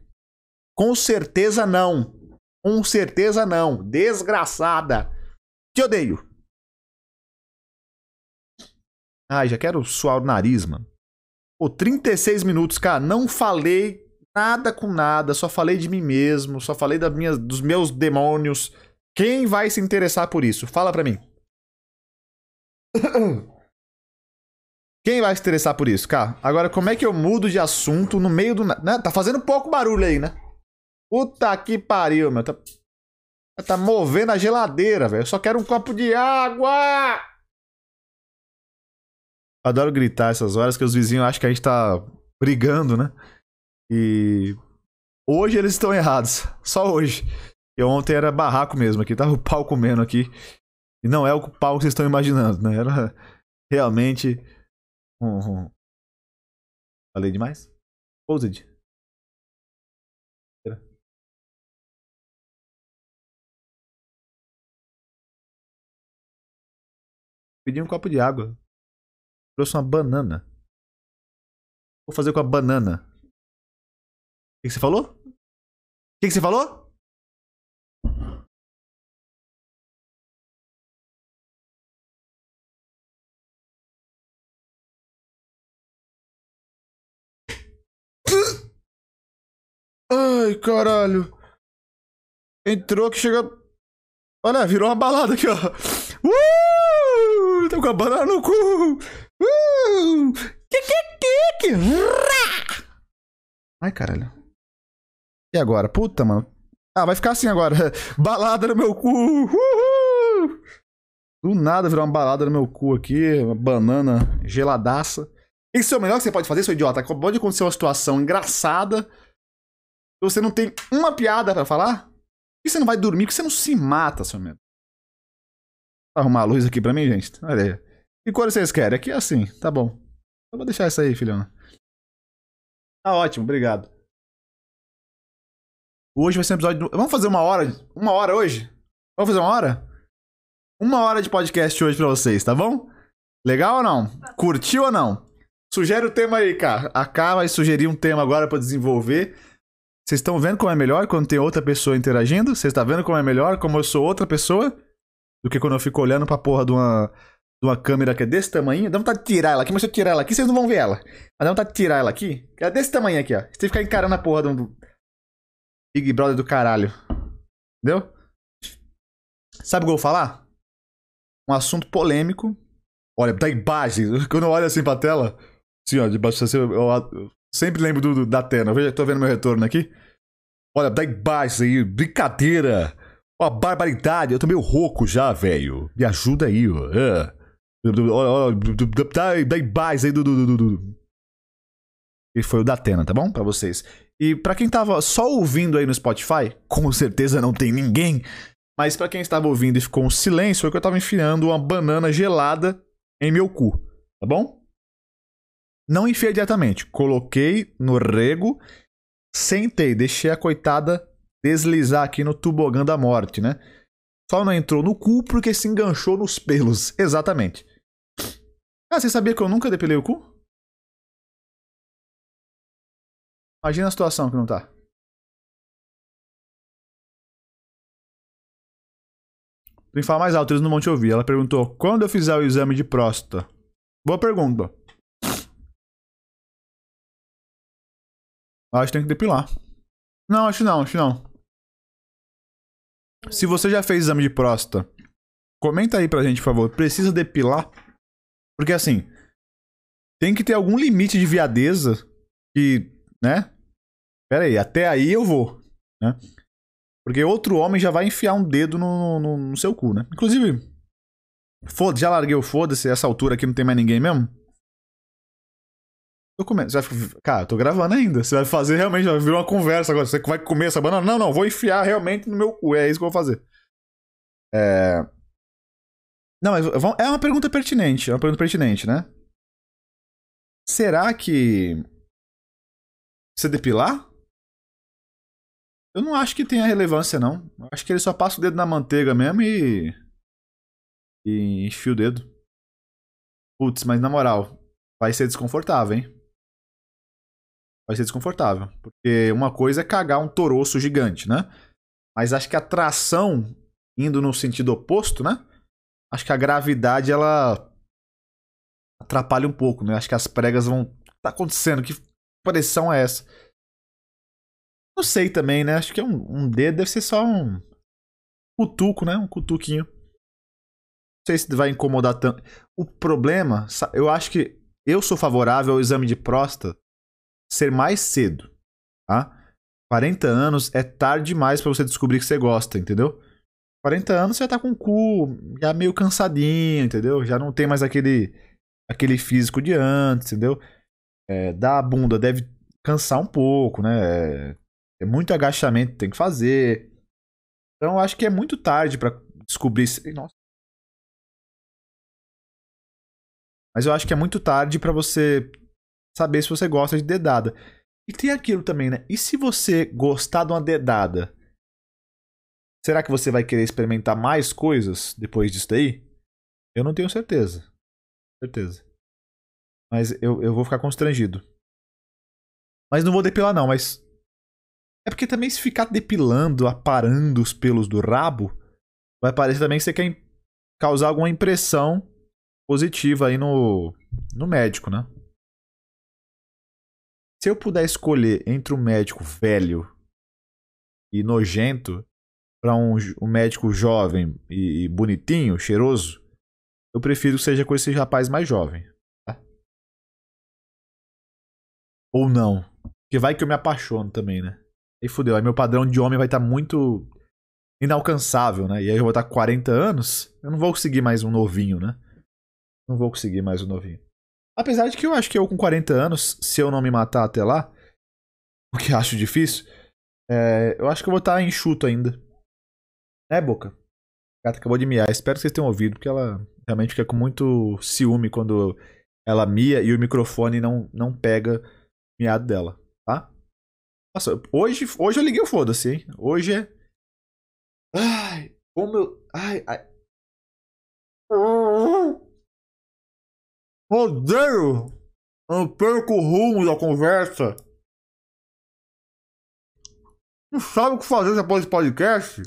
[SPEAKER 1] Com certeza não. Com certeza não. Desgraçada. Te odeio. Ai, já quero suar o nariz, mano. Pô, 36 minutos, cara, não falei nada com nada, só falei de mim mesmo, só falei das minhas, dos meus demônios. Quem vai se interessar por isso? Fala pra mim. Quem vai se interessar por isso, cara? Agora, como é que eu mudo de assunto no meio do. Né? Tá fazendo pouco barulho aí, né? Puta que pariu, meu. Tá, tá movendo a geladeira, velho. Eu só quero um copo de água! Adoro gritar essas horas que os vizinhos acham que a gente tá brigando, né? E hoje eles estão errados. Só hoje. E ontem era barraco mesmo aqui, tava o pau comendo aqui. E não é o pau que vocês estão imaginando, né? Era realmente. um... Falei demais? Posed. Pedi um copo de água. Trouxe uma banana. Vou fazer com a banana. O que, que você falou? O que, que você falou? Ai, caralho. Entrou que chega. Olha, virou uma balada aqui, ó. Uh! Tô com a banana no cu! Uh! Ai, caralho. E agora? Puta, mano. Ah, vai ficar assim agora. balada no meu cu. Uhul! Do nada virou uma balada no meu cu aqui. Uma banana geladaça. Isso é o melhor que você pode fazer, seu idiota. Acabou de acontecer uma situação engraçada. Você não tem uma piada para falar? E você não vai dormir? Porque você não se mata, seu merda. Arrumar a luz aqui pra mim, gente. Olha aí. Que cor vocês querem? Aqui é assim, tá bom. Eu vou deixar isso aí, filhão. Tá ótimo, obrigado. Hoje vai ser um episódio. Vamos fazer uma hora? Uma hora hoje? Vamos fazer uma hora? Uma hora de podcast hoje pra vocês, tá bom? Legal ou não? Curtiu ou não? Sugere o tema aí, cara. A K vai sugerir um tema agora para desenvolver. Vocês estão vendo como é melhor quando tem outra pessoa interagindo? Vocês estão vendo como é melhor, como eu sou outra pessoa? Do que quando eu fico olhando pra porra de uma, de uma câmera que é desse tamanho. Dá vontade de tirar ela aqui, mas se eu tirar ela aqui, vocês não vão ver ela. Mas dá vontade de tirar ela aqui. Que é desse tamanho aqui, ó. Você ficar encarando a porra do Big Brother do caralho. Entendeu? Sabe o que eu vou falar? Um assunto polêmico. Olha, da imagem. Quando eu olho assim pra tela, assim, ó, debaixo assim, eu, eu sempre lembro do, do, da tela. Eu tô vendo meu retorno aqui. Olha, da imagem aí, brincadeira. Ó, barbaridade. Eu tô meio rouco já, velho. Me ajuda aí, ó. É. Dá base aí do, do, do. E foi o da Atena, tá bom? Pra vocês. E para quem tava só ouvindo aí no Spotify, com certeza não tem ninguém. Mas para quem estava ouvindo e ficou um silêncio, foi que eu tava enfiando uma banana gelada em meu cu, tá bom? Não enfiei diretamente. Coloquei no rego, sentei, deixei a coitada deslizar aqui no tubogã da morte, né? Só não entrou no cu porque se enganchou nos pelos. Exatamente. Ah, você sabia que eu nunca depilei o cu? Imagina a situação que não tá. Tem que falar mais alto, eles não vão te ouvir. Ela perguntou: quando eu fizer o exame de próstata? Boa pergunta. Acho que tem que depilar. Não, acho não, acho não. Se você já fez exame de próstata, comenta aí pra gente, por favor. Precisa depilar? Porque assim, tem que ter algum limite de viadeza que, né? Pera aí, até aí eu vou, né? Porque outro homem já vai enfiar um dedo no, no, no seu cu, né? Inclusive, foda já larguei o foda-se, essa altura aqui não tem mais ninguém mesmo. Eu começo, vai, cara, eu tô gravando ainda. Você vai fazer realmente, vai virar uma conversa agora. Você vai comer essa banana? Não, não, vou enfiar realmente no meu cu. É isso que eu vou fazer. É. Não, mas é uma pergunta pertinente. É uma pergunta pertinente, né? Será que. Você depilar? Eu não acho que tenha relevância, não. Eu acho que ele só passa o dedo na manteiga mesmo e. E enfia o dedo. Putz, mas na moral, vai ser desconfortável, hein? Vai ser desconfortável. Porque uma coisa é cagar um toroço gigante, né? Mas acho que a tração, indo no sentido oposto, né? Acho que a gravidade, ela. atrapalha um pouco, né? Acho que as pregas vão. Tá acontecendo? Que pressão é essa? Não sei também, né? Acho que é um, um dedo deve ser só um cutuco, né? Um cutuquinho. Não sei se vai incomodar tanto. O problema, eu acho que eu sou favorável ao exame de próstata ser mais cedo, tá? 40 anos é tarde demais para você descobrir que você gosta, entendeu? 40 anos você já tá com o cu já meio cansadinho, entendeu? Já não tem mais aquele aquele físico de antes, entendeu? É, dar a bunda deve cansar um pouco, né? É muito agachamento que tem que fazer. Então acho que é muito tarde para descobrir. Nossa. Mas eu acho que é muito tarde para você saber se você gosta de dedada. E tem aquilo também, né? E se você gostar de uma dedada? Será que você vai querer experimentar mais coisas depois disso daí? Eu não tenho certeza. Certeza. Mas eu, eu vou ficar constrangido. Mas não vou depilar, não. Mas é porque também se ficar depilando, aparando os pelos do rabo, vai parecer também que você quer causar alguma impressão positiva aí no, no médico, né? Se eu puder escolher entre um médico velho e nojento para um, um, médico jovem e, e, bonitinho, cheiroso, eu prefiro que seja com esse rapaz mais jovem. Tá? Ou não. Porque vai que eu me apaixono também, né? Aí fudeu. Aí meu padrão de homem vai estar tá muito inalcançável, né? E aí eu vou estar tá com 40 anos, eu não vou conseguir mais um novinho, né? Não vou conseguir mais um novinho. Apesar de que eu acho que eu com 40 anos, se eu não me matar até lá, o que acho difícil, é, eu acho que eu vou estar tá enxuto ainda. É, Boca? A gata acabou de miar. Espero que vocês tenham ouvido, porque ela realmente fica com muito ciúme quando ela mia e o microfone não, não pega o miado dela, tá? Nossa, hoje, hoje eu liguei o foda-se, hein? Hoje é. Ai, como eu. Ai, ai. Odeio! Eu perco o rumo da conversa. Não sabe o que fazer depois desse podcast?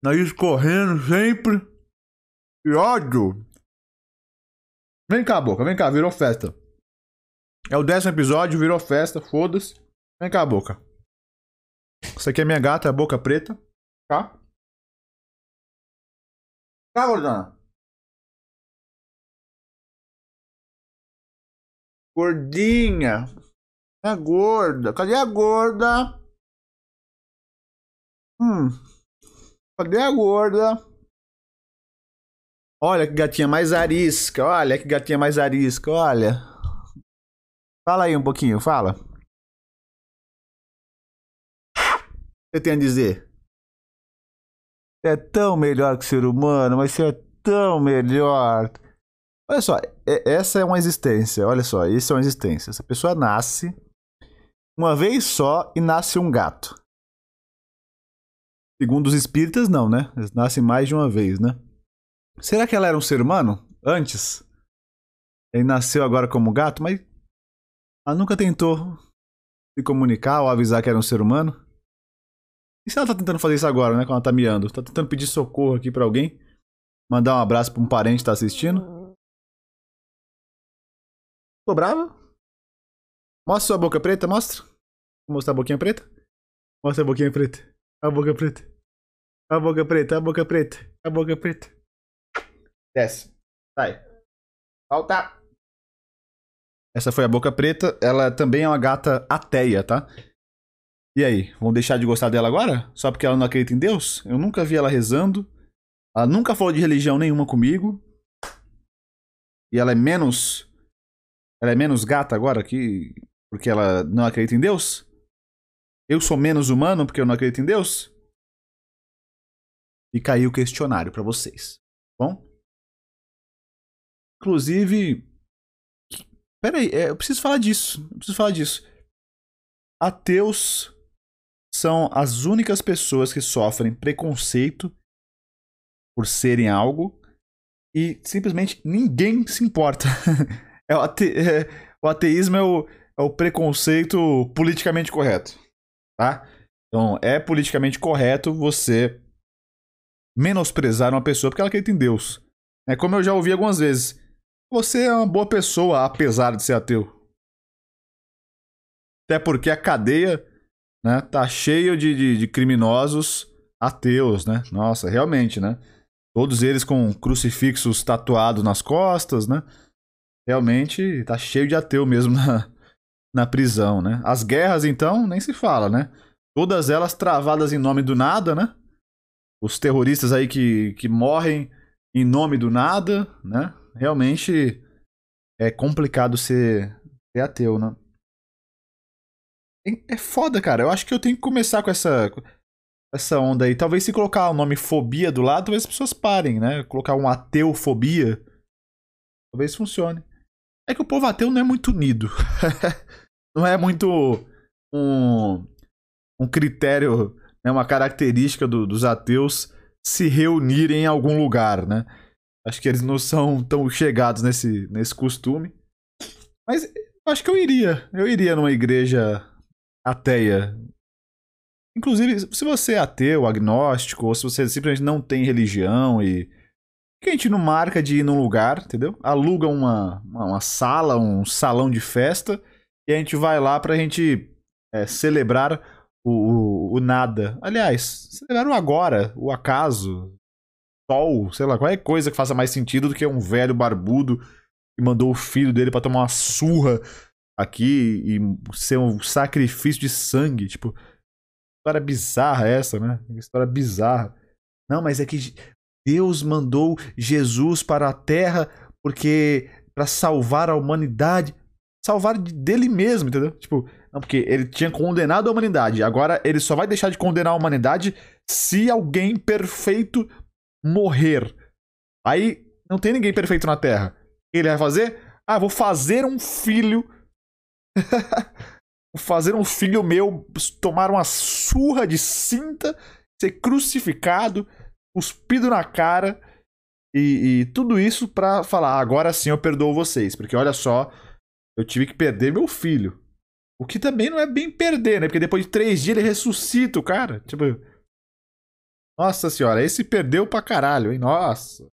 [SPEAKER 1] Nariz correndo sempre. Que ódio! Vem cá, boca, vem cá, virou festa. É o décimo episódio, virou festa, foda-se. Vem cá, boca. Essa aqui é minha gata, a boca preta. Tá? Tá, gordona? Gordinha. É gorda. Cadê a gorda? Hum. Cadê a gorda? Olha que gatinha mais arisca. Olha que gatinha mais arisca. Olha. Fala aí um pouquinho, fala. O que você tem a dizer? É tão melhor que o ser humano, mas você é tão melhor. Olha só, essa é uma existência. Olha só, isso é uma existência. Essa pessoa nasce uma vez só e nasce um gato. Segundo os espíritas, não, né? Eles nascem mais de uma vez, né? Será que ela era um ser humano antes? Ele nasceu agora como gato, mas ela nunca tentou se comunicar ou avisar que era um ser humano? E se ela tá tentando fazer isso agora, né? Quando ela tá miando? Tá tentando pedir socorro aqui pra alguém? Mandar um abraço pra um parente que tá assistindo? Ficou brava? Mostra sua boca preta, mostra. Vou mostrar a boquinha preta? Mostra a boquinha preta. A boca preta. A boca preta, a boca preta. A boca preta. Desce. Sai. Volta. Essa foi a boca preta. Ela também é uma gata ateia, tá? E aí, vão deixar de gostar dela agora? Só porque ela não acredita em Deus? Eu nunca vi ela rezando. Ela nunca falou de religião nenhuma comigo. E ela é menos. Ela é menos gata agora que. Porque ela não acredita em Deus? Eu sou menos humano porque eu não acredito em Deus? E caiu o questionário para vocês. Tá bom? Inclusive. Peraí, é, eu preciso falar disso. Eu preciso falar disso. Ateus são as únicas pessoas que sofrem preconceito por serem algo e simplesmente ninguém se importa. é, o, ate... é, o, ateísmo é o, é o preconceito politicamente correto, tá? Então, é politicamente correto você menosprezar uma pessoa porque ela acredita em Deus. É como eu já ouvi algumas vezes. Você é uma boa pessoa, apesar de ser ateu. Até porque a cadeia né, tá cheio de, de, de criminosos ateus, né? Nossa, realmente, né? Todos eles com crucifixos tatuados nas costas, né? Realmente tá cheio de ateu mesmo na, na prisão, né? As guerras, então, nem se fala, né? Todas elas travadas em nome do nada, né? Os terroristas aí que, que morrem em nome do nada, né? Realmente é complicado ser, ser ateu, né? É foda, cara. Eu acho que eu tenho que começar com essa, essa onda aí. Talvez se colocar o nome fobia do lado, talvez as pessoas parem, né? Colocar um ateufobia. Talvez funcione. É que o povo ateu não é muito unido. não é muito um, um critério, né, uma característica do, dos ateus se reunirem em algum lugar, né? Acho que eles não são tão chegados nesse, nesse costume. Mas acho que eu iria. Eu iria numa igreja ateia. Inclusive, se você é ateu, agnóstico, ou se você simplesmente não tem religião e. que a gente não marca de ir num lugar, entendeu? Aluga uma, uma, uma sala, um salão de festa, e a gente vai lá pra gente é, celebrar o, o, o, nada. Aliás, celebrar o agora, o acaso, sol, sei lá, qualquer coisa que faça mais sentido do que um velho barbudo que mandou o filho dele para tomar uma surra aqui e ser um sacrifício de sangue. Tipo, história bizarra essa, né? História bizarra. Não, mas é que Deus mandou Jesus para a terra porque para salvar a humanidade, salvar dele mesmo, entendeu? Tipo, não, porque ele tinha condenado a humanidade. Agora ele só vai deixar de condenar a humanidade se alguém perfeito morrer. Aí não tem ninguém perfeito na terra. O que ele vai fazer? Ah, vou fazer um filho fazer um filho meu tomar uma surra de cinta, ser crucificado, cuspido na cara e, e tudo isso para falar: agora sim eu perdoo vocês, porque olha só, eu tive que perder meu filho. O que também não é bem perder, né? Porque depois de três dias ele ressuscita o cara. Tipo. Nossa senhora, esse perdeu pra caralho, hein? Nossa.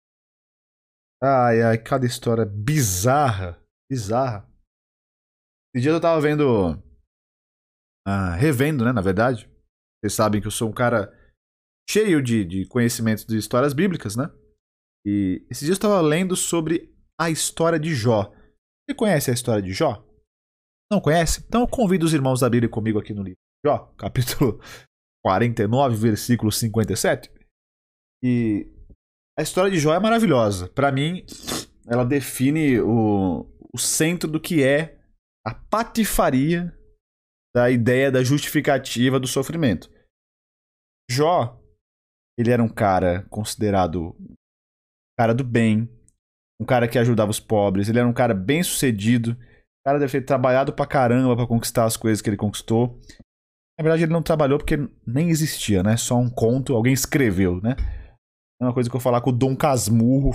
[SPEAKER 1] Ai, ai, cada história bizarra. Bizarra. Esse dia eu tava vendo. Ah, revendo, né? Na verdade. Vocês sabem que eu sou um cara cheio de, de conhecimentos de histórias bíblicas, né? E esse dia eu estava lendo sobre a história de Jó. Você conhece a história de Jó? Não conhece? Então eu convido os irmãos da Bíblia comigo aqui no livro Jó, capítulo 49, versículo 57. E a história de Jó é maravilhosa. Para mim, ela define o, o centro do que é a patifaria da ideia da justificativa do sofrimento. Jó, ele era um cara considerado cara do bem, um cara que ajudava os pobres, ele era um cara bem sucedido, o cara deve ter trabalhado pra caramba pra conquistar as coisas que ele conquistou. Na verdade, ele não trabalhou porque nem existia, né? Só um conto, alguém escreveu, né? É uma coisa que eu falar com o Dom Casmurro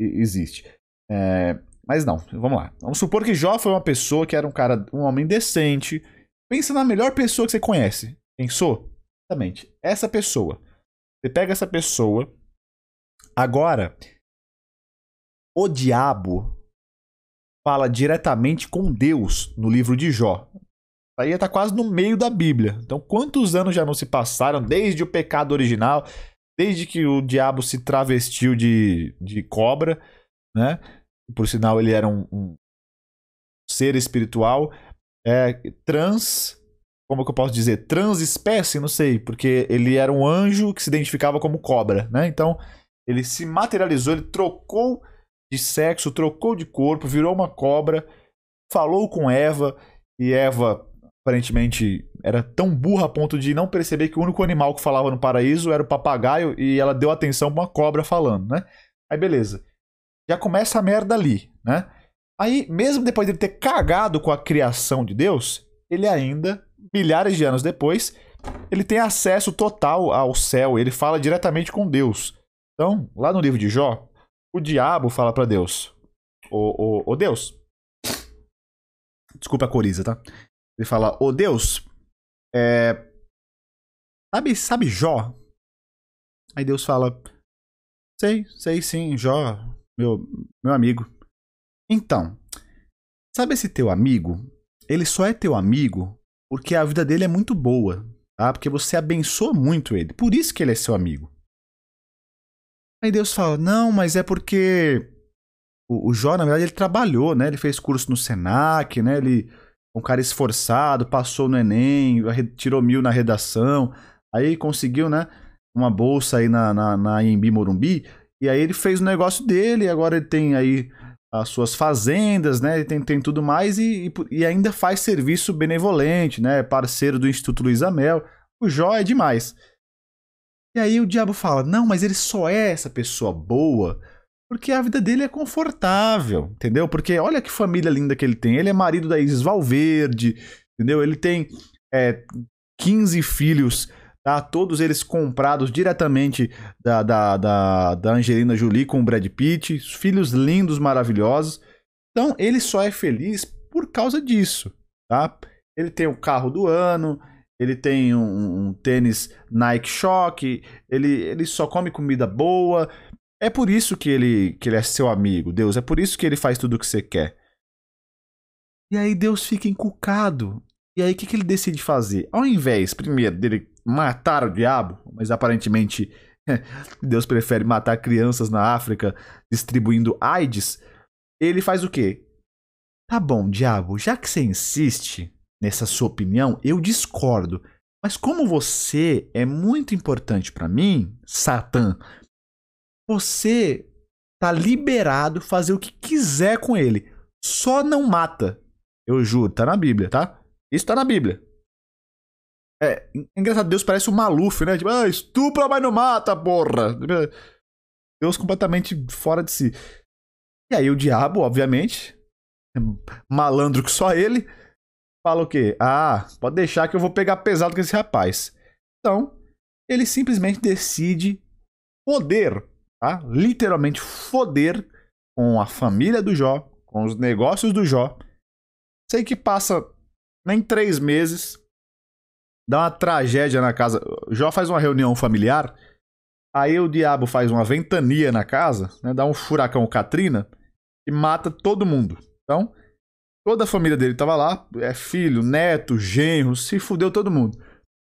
[SPEAKER 1] existe. É, mas não, vamos lá. Vamos supor que Jó foi uma pessoa que era um cara, um homem decente. Pensa na melhor pessoa que você conhece. Pensou? Exatamente. Essa pessoa. Você pega essa pessoa. Agora, o diabo fala diretamente com Deus no livro de Jó. Aí está quase no meio da Bíblia. Então, quantos anos já não se passaram desde o pecado original, desde que o diabo se travestiu de, de cobra, né? Por sinal, ele era um, um ser espiritual, é, trans, como que eu posso dizer? Transespécie, não sei, porque ele era um anjo que se identificava como cobra, né? Então, ele se materializou, ele trocou de sexo, trocou de corpo, virou uma cobra, falou com Eva, e Eva aparentemente era tão burra a ponto de não perceber que o único animal que falava no paraíso era o papagaio e ela deu atenção pra uma cobra falando, né? Aí beleza. Já começa a merda ali, né? Aí, mesmo depois dele ter cagado com a criação de Deus, ele ainda, milhares de anos depois, ele tem acesso total ao céu, ele fala diretamente com Deus. Então, lá no livro de Jó, o diabo fala para Deus: Ô, ô Deus. Desculpa a coriza, tá? Ele fala: Ô Deus, é. Sabe, sabe Jó? Aí Deus fala: Sei, sei sim, Jó, meu, meu amigo. Então, sabe esse teu amigo? Ele só é teu amigo porque a vida dele é muito boa, tá? Porque você abençoa muito ele. Por isso que ele é seu amigo. Aí Deus fala: Não, mas é porque o, o Jó, na verdade, ele trabalhou, né? Ele fez curso no Senac, né? Ele um cara esforçado, passou no Enem, tirou mil na redação, aí conseguiu, né? Uma bolsa aí na, na, na Morumbi, e aí ele fez o negócio dele, agora ele tem aí as suas fazendas, né? Tem, tem tudo mais e, e, e ainda faz serviço benevolente, né? Parceiro do Instituto Luiz Amel. O Jó é demais. E aí o diabo fala: Não, mas ele só é essa pessoa boa porque a vida dele é confortável, entendeu? Porque olha que família linda que ele tem. Ele é marido da Isis Valverde, entendeu? Ele tem é, 15 filhos, tá? Todos eles comprados diretamente da, da, da, da Angelina Jolie com o Brad Pitt. Filhos lindos, maravilhosos. Então, ele só é feliz por causa disso, tá? Ele tem o carro do ano, ele tem um, um, tênis Nike Shock, ele, ele só come comida boa, é por isso que ele, que ele é seu amigo, Deus. É por isso que ele faz tudo o que você quer. E aí Deus fica encucado. E aí o que, que ele decide fazer? Ao invés, primeiro, dele matar o diabo, mas aparentemente Deus prefere matar crianças na África distribuindo AIDS, ele faz o quê? Tá bom, diabo, já que você insiste nessa sua opinião, eu discordo. Mas como você é muito importante para mim, Satã, você tá liberado fazer o que quiser com ele. Só não mata. Eu juro, tá na Bíblia, tá? Isso tá na Bíblia. É, engraçado, Deus parece um Maluf, né? Tipo, ah, estupra, mas não mata, porra. Deus completamente fora de si. E aí o diabo, obviamente, malandro que só ele, fala o quê? Ah, pode deixar que eu vou pegar pesado com esse rapaz. Então, ele simplesmente decide poder tá? Literalmente foder com a família do Jó, com os negócios do Jó. Sei que passa nem três meses, dá uma tragédia na casa. Jó faz uma reunião familiar, aí o diabo faz uma ventania na casa, né? dá um furacão Katrina e mata todo mundo. Então, toda a família dele estava lá, é filho, neto, genro, se fudeu todo mundo.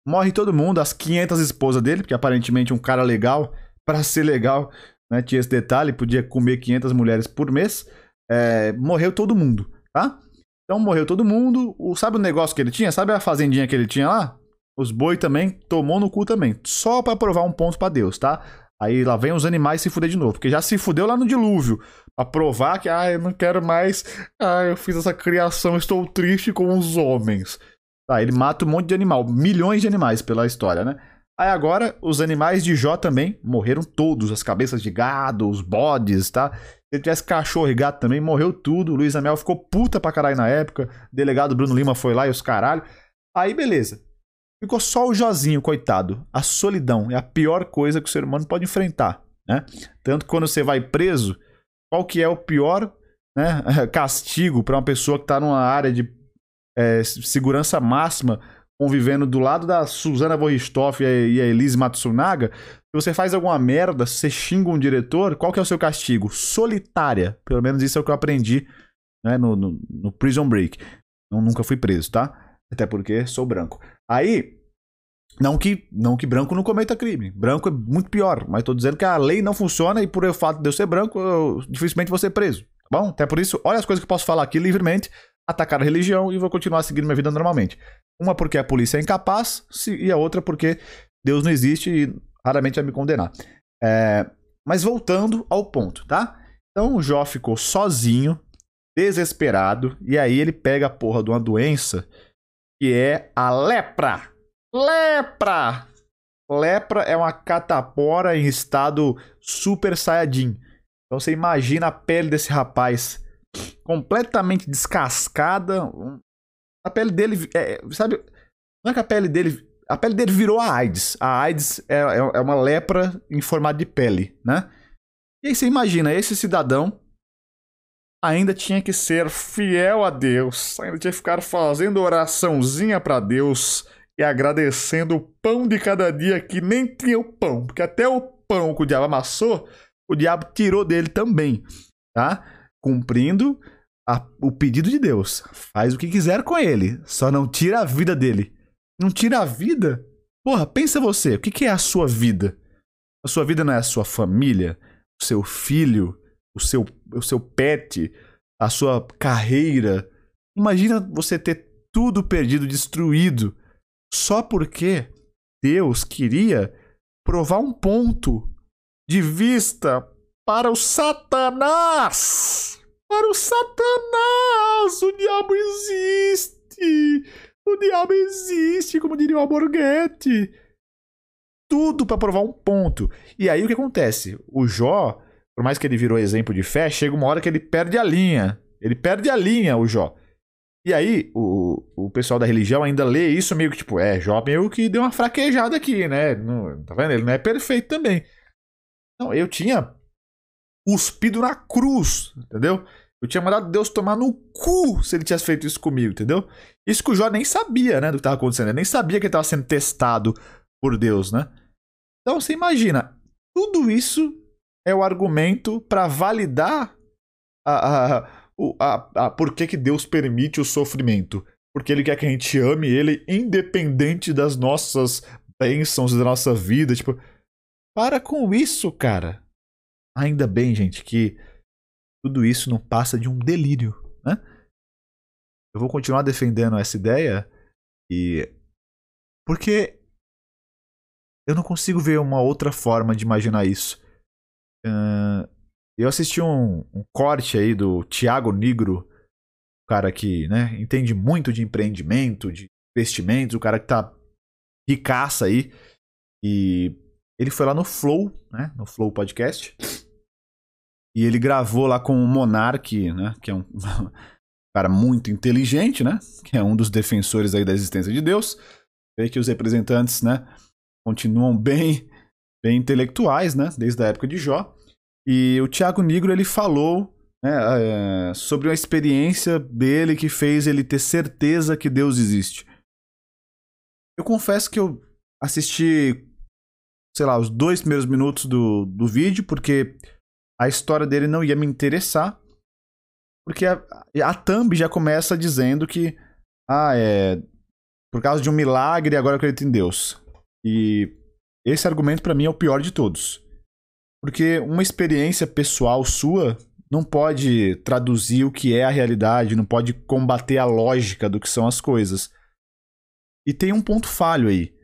[SPEAKER 1] Morre todo mundo, as 500 esposas dele, porque aparentemente um cara legal para ser legal, né? Tinha esse detalhe, podia comer 500 mulheres por mês. É, morreu todo mundo, tá? Então morreu todo mundo. O, sabe o negócio que ele tinha? Sabe a fazendinha que ele tinha lá? Os boi também tomou no cu também. Só para provar um ponto para Deus, tá? Aí lá vem os animais se fuder de novo. Porque já se fudeu lá no dilúvio. Pra provar que, ah, eu não quero mais. Ah, eu fiz essa criação, estou triste com os homens. Tá, ele mata um monte de animal. Milhões de animais pela história, né? Aí agora, os animais de Jó também morreram todos. As cabeças de gado, os bodes, tá? Se ele tivesse cachorro e gato também, morreu tudo. Luiz Amel ficou puta pra caralho na época. O delegado Bruno Lima foi lá e os caralho. Aí, beleza. Ficou só o Jozinho, coitado. A solidão é a pior coisa que o ser humano pode enfrentar, né? Tanto que quando você vai preso, qual que é o pior né, castigo para uma pessoa que está numa área de é, segurança máxima, convivendo do lado da Susana Vorristoff e a Elise Matsunaga, se você faz alguma merda, você xinga um diretor, qual que é o seu castigo? Solitária. Pelo menos isso é o que eu aprendi né, no, no, no Prison Break. Eu nunca fui preso, tá? Até porque sou branco. Aí, não que, não que branco não cometa crime. Branco é muito pior. Mas tô dizendo que a lei não funciona e por o fato de eu ser branco, eu dificilmente vou ser preso. Tá bom? Até por isso, olha as coisas que eu posso falar aqui livremente, atacar a religião e vou continuar seguindo minha vida normalmente. Uma porque a polícia é incapaz e a outra porque Deus não existe e raramente vai me condenar. É, mas voltando ao ponto, tá? Então o Jó ficou sozinho, desesperado, e aí ele pega a porra de uma doença que é a lepra. Lepra! Lepra é uma catapora em estado super saiyajin. Então você imagina a pele desse rapaz completamente descascada. A pele dele, é, sabe? Não é que a pele dele a pele dele virou a AIDS. A AIDS é, é, é uma lepra em formato de pele, né? E aí você imagina, esse cidadão ainda tinha que ser fiel a Deus, ainda tinha que ficar fazendo oraçãozinha para Deus e agradecendo o pão de cada dia que nem tinha o pão, porque até o pão que o diabo amassou, o diabo tirou dele também, tá? Cumprindo a, o pedido de Deus. Faz o que quiser com ele, só não tira a vida dele. Não tira a vida? Porra, pensa você, o que, que é a sua vida? A sua vida não é a sua família, o seu filho, o seu, o seu pet, a sua carreira. Imagina você ter tudo perdido, destruído, só porque Deus queria provar um ponto de vista para o Satanás. Para o Satanás! O diabo existe! O diabo existe, como diria o Alborguete. Tudo para provar um ponto. E aí o que acontece? O Jó, por mais que ele virou exemplo de fé, chega uma hora que ele perde a linha. Ele perde a linha, o Jó. E aí, o, o pessoal da religião ainda lê isso meio que tipo, é, Jó meio que deu uma fraquejada aqui, né? Não, tá vendo? Ele não é perfeito também. Não, eu tinha cuspido na cruz, entendeu? Eu tinha mandado Deus tomar no cu se ele tivesse feito isso comigo, entendeu? Isso que o Jó nem sabia, né, do que estava acontecendo. Ele nem sabia que ele estava sendo testado por Deus, né? Então você imagina, tudo isso é o argumento para validar a, a, a, a, por que, que Deus permite o sofrimento. Porque ele quer que a gente ame ele independente das nossas bênçãos da nossa vida. Tipo, para com isso, cara. Ainda bem, gente, que tudo isso não passa de um delírio, né? Eu vou continuar defendendo essa ideia e porque eu não consigo ver uma outra forma de imaginar isso. Eu assisti um, um, corte aí do Tiago Negro, o cara que né, entende muito de empreendimento, de investimentos, o cara que tá ricaça aí. E ele foi lá no Flow, né, no Flow Podcast, e ele gravou lá com o Monark, né? Que é um cara muito inteligente, né? Que é um dos defensores aí da existência de Deus. Vê que os representantes, né? Continuam bem, bem intelectuais, né? Desde a época de Jó. E o Tiago Negro, ele falou né, é, sobre uma experiência dele que fez ele ter certeza que Deus existe. Eu confesso que eu assisti, sei lá, os dois primeiros minutos do, do vídeo, porque a história dele não ia me interessar, porque a, a thumb já começa dizendo que, ah, é por causa de um milagre, agora eu acredito em Deus. E esse argumento para mim é o pior de todos. Porque uma experiência pessoal sua não pode traduzir o que é a realidade, não pode combater a lógica do que são as coisas. E tem um ponto falho aí.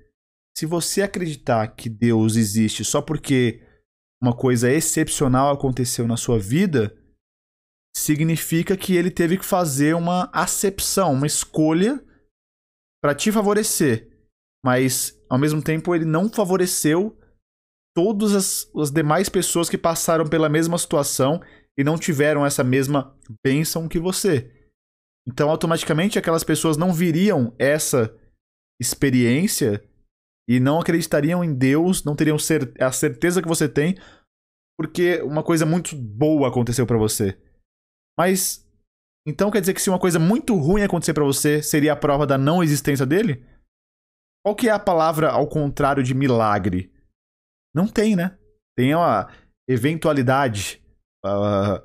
[SPEAKER 1] Se você acreditar que Deus existe só porque uma coisa excepcional aconteceu na sua vida, significa que ele teve que fazer uma acepção, uma escolha para te favorecer. Mas, ao mesmo tempo, ele não favoreceu todas as, as demais pessoas que passaram pela mesma situação e não tiveram essa mesma bênção que você. Então, automaticamente, aquelas pessoas não viriam essa experiência e não acreditariam em Deus, não teriam cer a certeza que você tem, porque uma coisa muito boa aconteceu para você. Mas então quer dizer que se uma coisa muito ruim acontecer para você, seria a prova da não existência dele? Qual que é a palavra ao contrário de milagre? Não tem, né? Tem uma eventualidade, uh,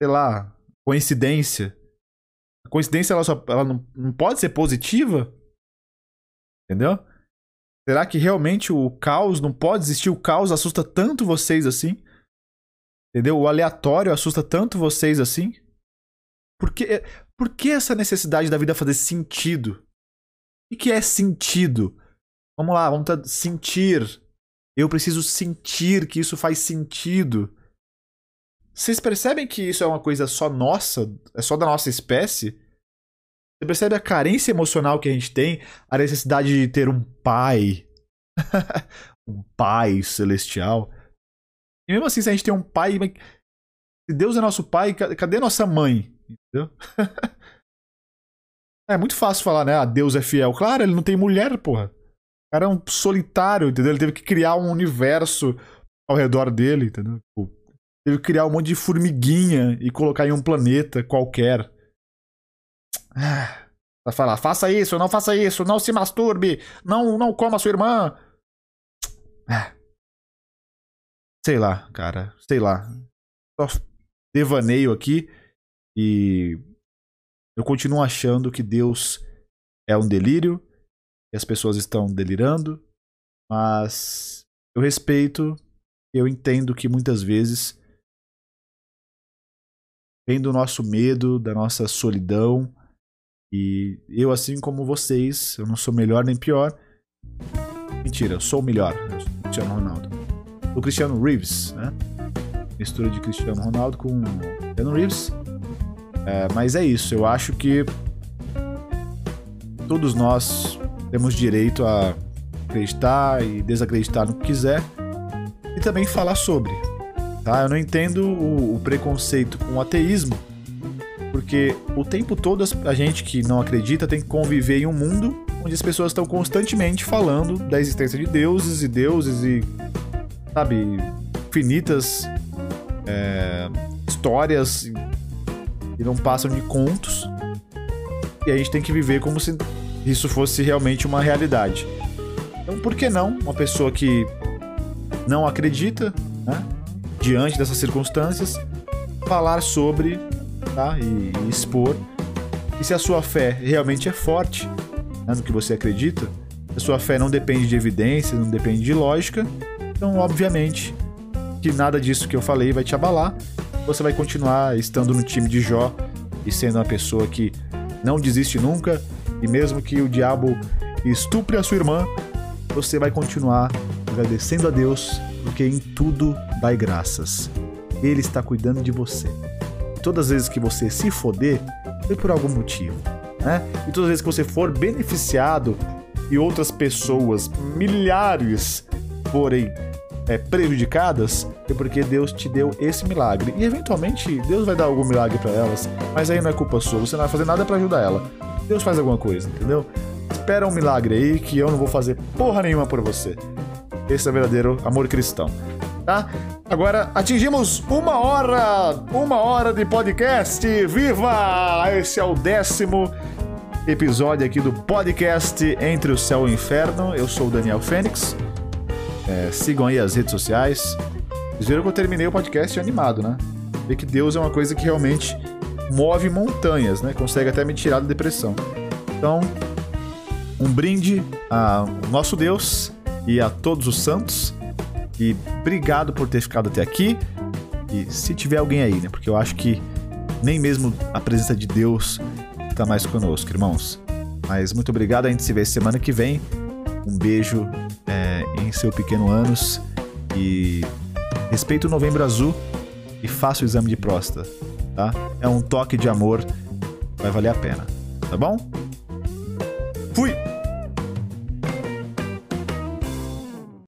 [SPEAKER 1] sei lá, coincidência. A coincidência ela, só, ela não, não pode ser positiva? Entendeu? Será que realmente o caos não pode existir? O caos assusta tanto vocês assim? Entendeu? O aleatório assusta tanto vocês assim? Por que, por que essa necessidade da vida fazer sentido? O que é sentido? Vamos lá, vamos sentir. Eu preciso sentir que isso faz sentido. Vocês percebem que isso é uma coisa só nossa? É só da nossa espécie? Você percebe a carência emocional que a gente tem? A necessidade de ter um pai. um pai celestial. E mesmo assim, se a gente tem um pai. Se Deus é nosso pai, cadê nossa mãe? Entendeu? é muito fácil falar, né? Ah, Deus é fiel. Claro, ele não tem mulher, porra. O cara é um solitário, entendeu? Ele teve que criar um universo ao redor dele, entendeu? Tipo, teve que criar um monte de formiguinha e colocar em um planeta qualquer. Ah, pra falar, faça isso, não faça isso, não se masturbe, não, não coma sua irmã. Ah. Sei lá, cara, sei lá. Só devaneio aqui. E eu continuo achando que Deus é um delírio, e as pessoas estão delirando, mas eu respeito, eu entendo que muitas vezes vem do nosso medo, da nossa solidão, e eu, assim como vocês, eu não sou melhor nem pior. Mentira, eu sou o melhor, sou o Cristiano Ronaldo. O Cristiano Reeves, né? Mistura de Cristiano Ronaldo com Cristiano Reeves. É, mas é isso, eu acho que todos nós temos direito a acreditar e desacreditar no que quiser e também falar sobre. Tá? Eu não entendo o, o preconceito com o ateísmo, porque o tempo todo a gente que não acredita tem que conviver em um mundo onde as pessoas estão constantemente falando da existência de deuses e deuses e, sabe, infinitas é, histórias e não passam de contos. E a gente tem que viver como se isso fosse realmente uma realidade. Então, por que não uma pessoa que não acredita, né, diante dessas circunstâncias, falar sobre tá, e, e expor? E se a sua fé realmente é forte né, no que você acredita, a sua fé não depende de evidência, não depende de lógica, então, obviamente, que nada disso que eu falei vai te abalar você vai continuar estando no time de Jó e sendo uma pessoa que não desiste nunca, e mesmo que o diabo estupre a sua irmã, você vai continuar agradecendo a Deus, porque em tudo dai graças. Ele está cuidando de você. Todas as vezes que você se foder, foi por algum motivo, né? E todas as vezes que você for beneficiado e outras pessoas, milhares, forem é, prejudicadas, é porque Deus te deu esse milagre. E eventualmente Deus vai dar algum milagre para elas, mas aí não é culpa sua, você não vai fazer nada para ajudar ela. Deus faz alguma coisa, entendeu? Espera um milagre aí que eu não vou fazer porra nenhuma por você. Esse é o verdadeiro amor cristão. Tá? Agora atingimos uma hora, uma hora de podcast. Viva! Esse é o décimo episódio aqui do podcast Entre o Céu e o Inferno. Eu sou o Daniel Fênix. É, sigam aí as redes sociais. Vocês viram que eu terminei o podcast animado, né? Ver que Deus é uma coisa que realmente move montanhas, né? Consegue até me tirar da depressão. Então, um brinde ao nosso Deus e a todos os santos. E obrigado por ter ficado até aqui. E se tiver alguém aí, né? Porque eu acho que nem mesmo a presença de Deus está mais conosco, irmãos. Mas muito obrigado, a gente se vê semana que vem. Um beijo é, em seu pequeno ânus e respeite o Novembro Azul e faça o exame de próstata, tá? É um toque de amor, vai valer a pena, tá bom?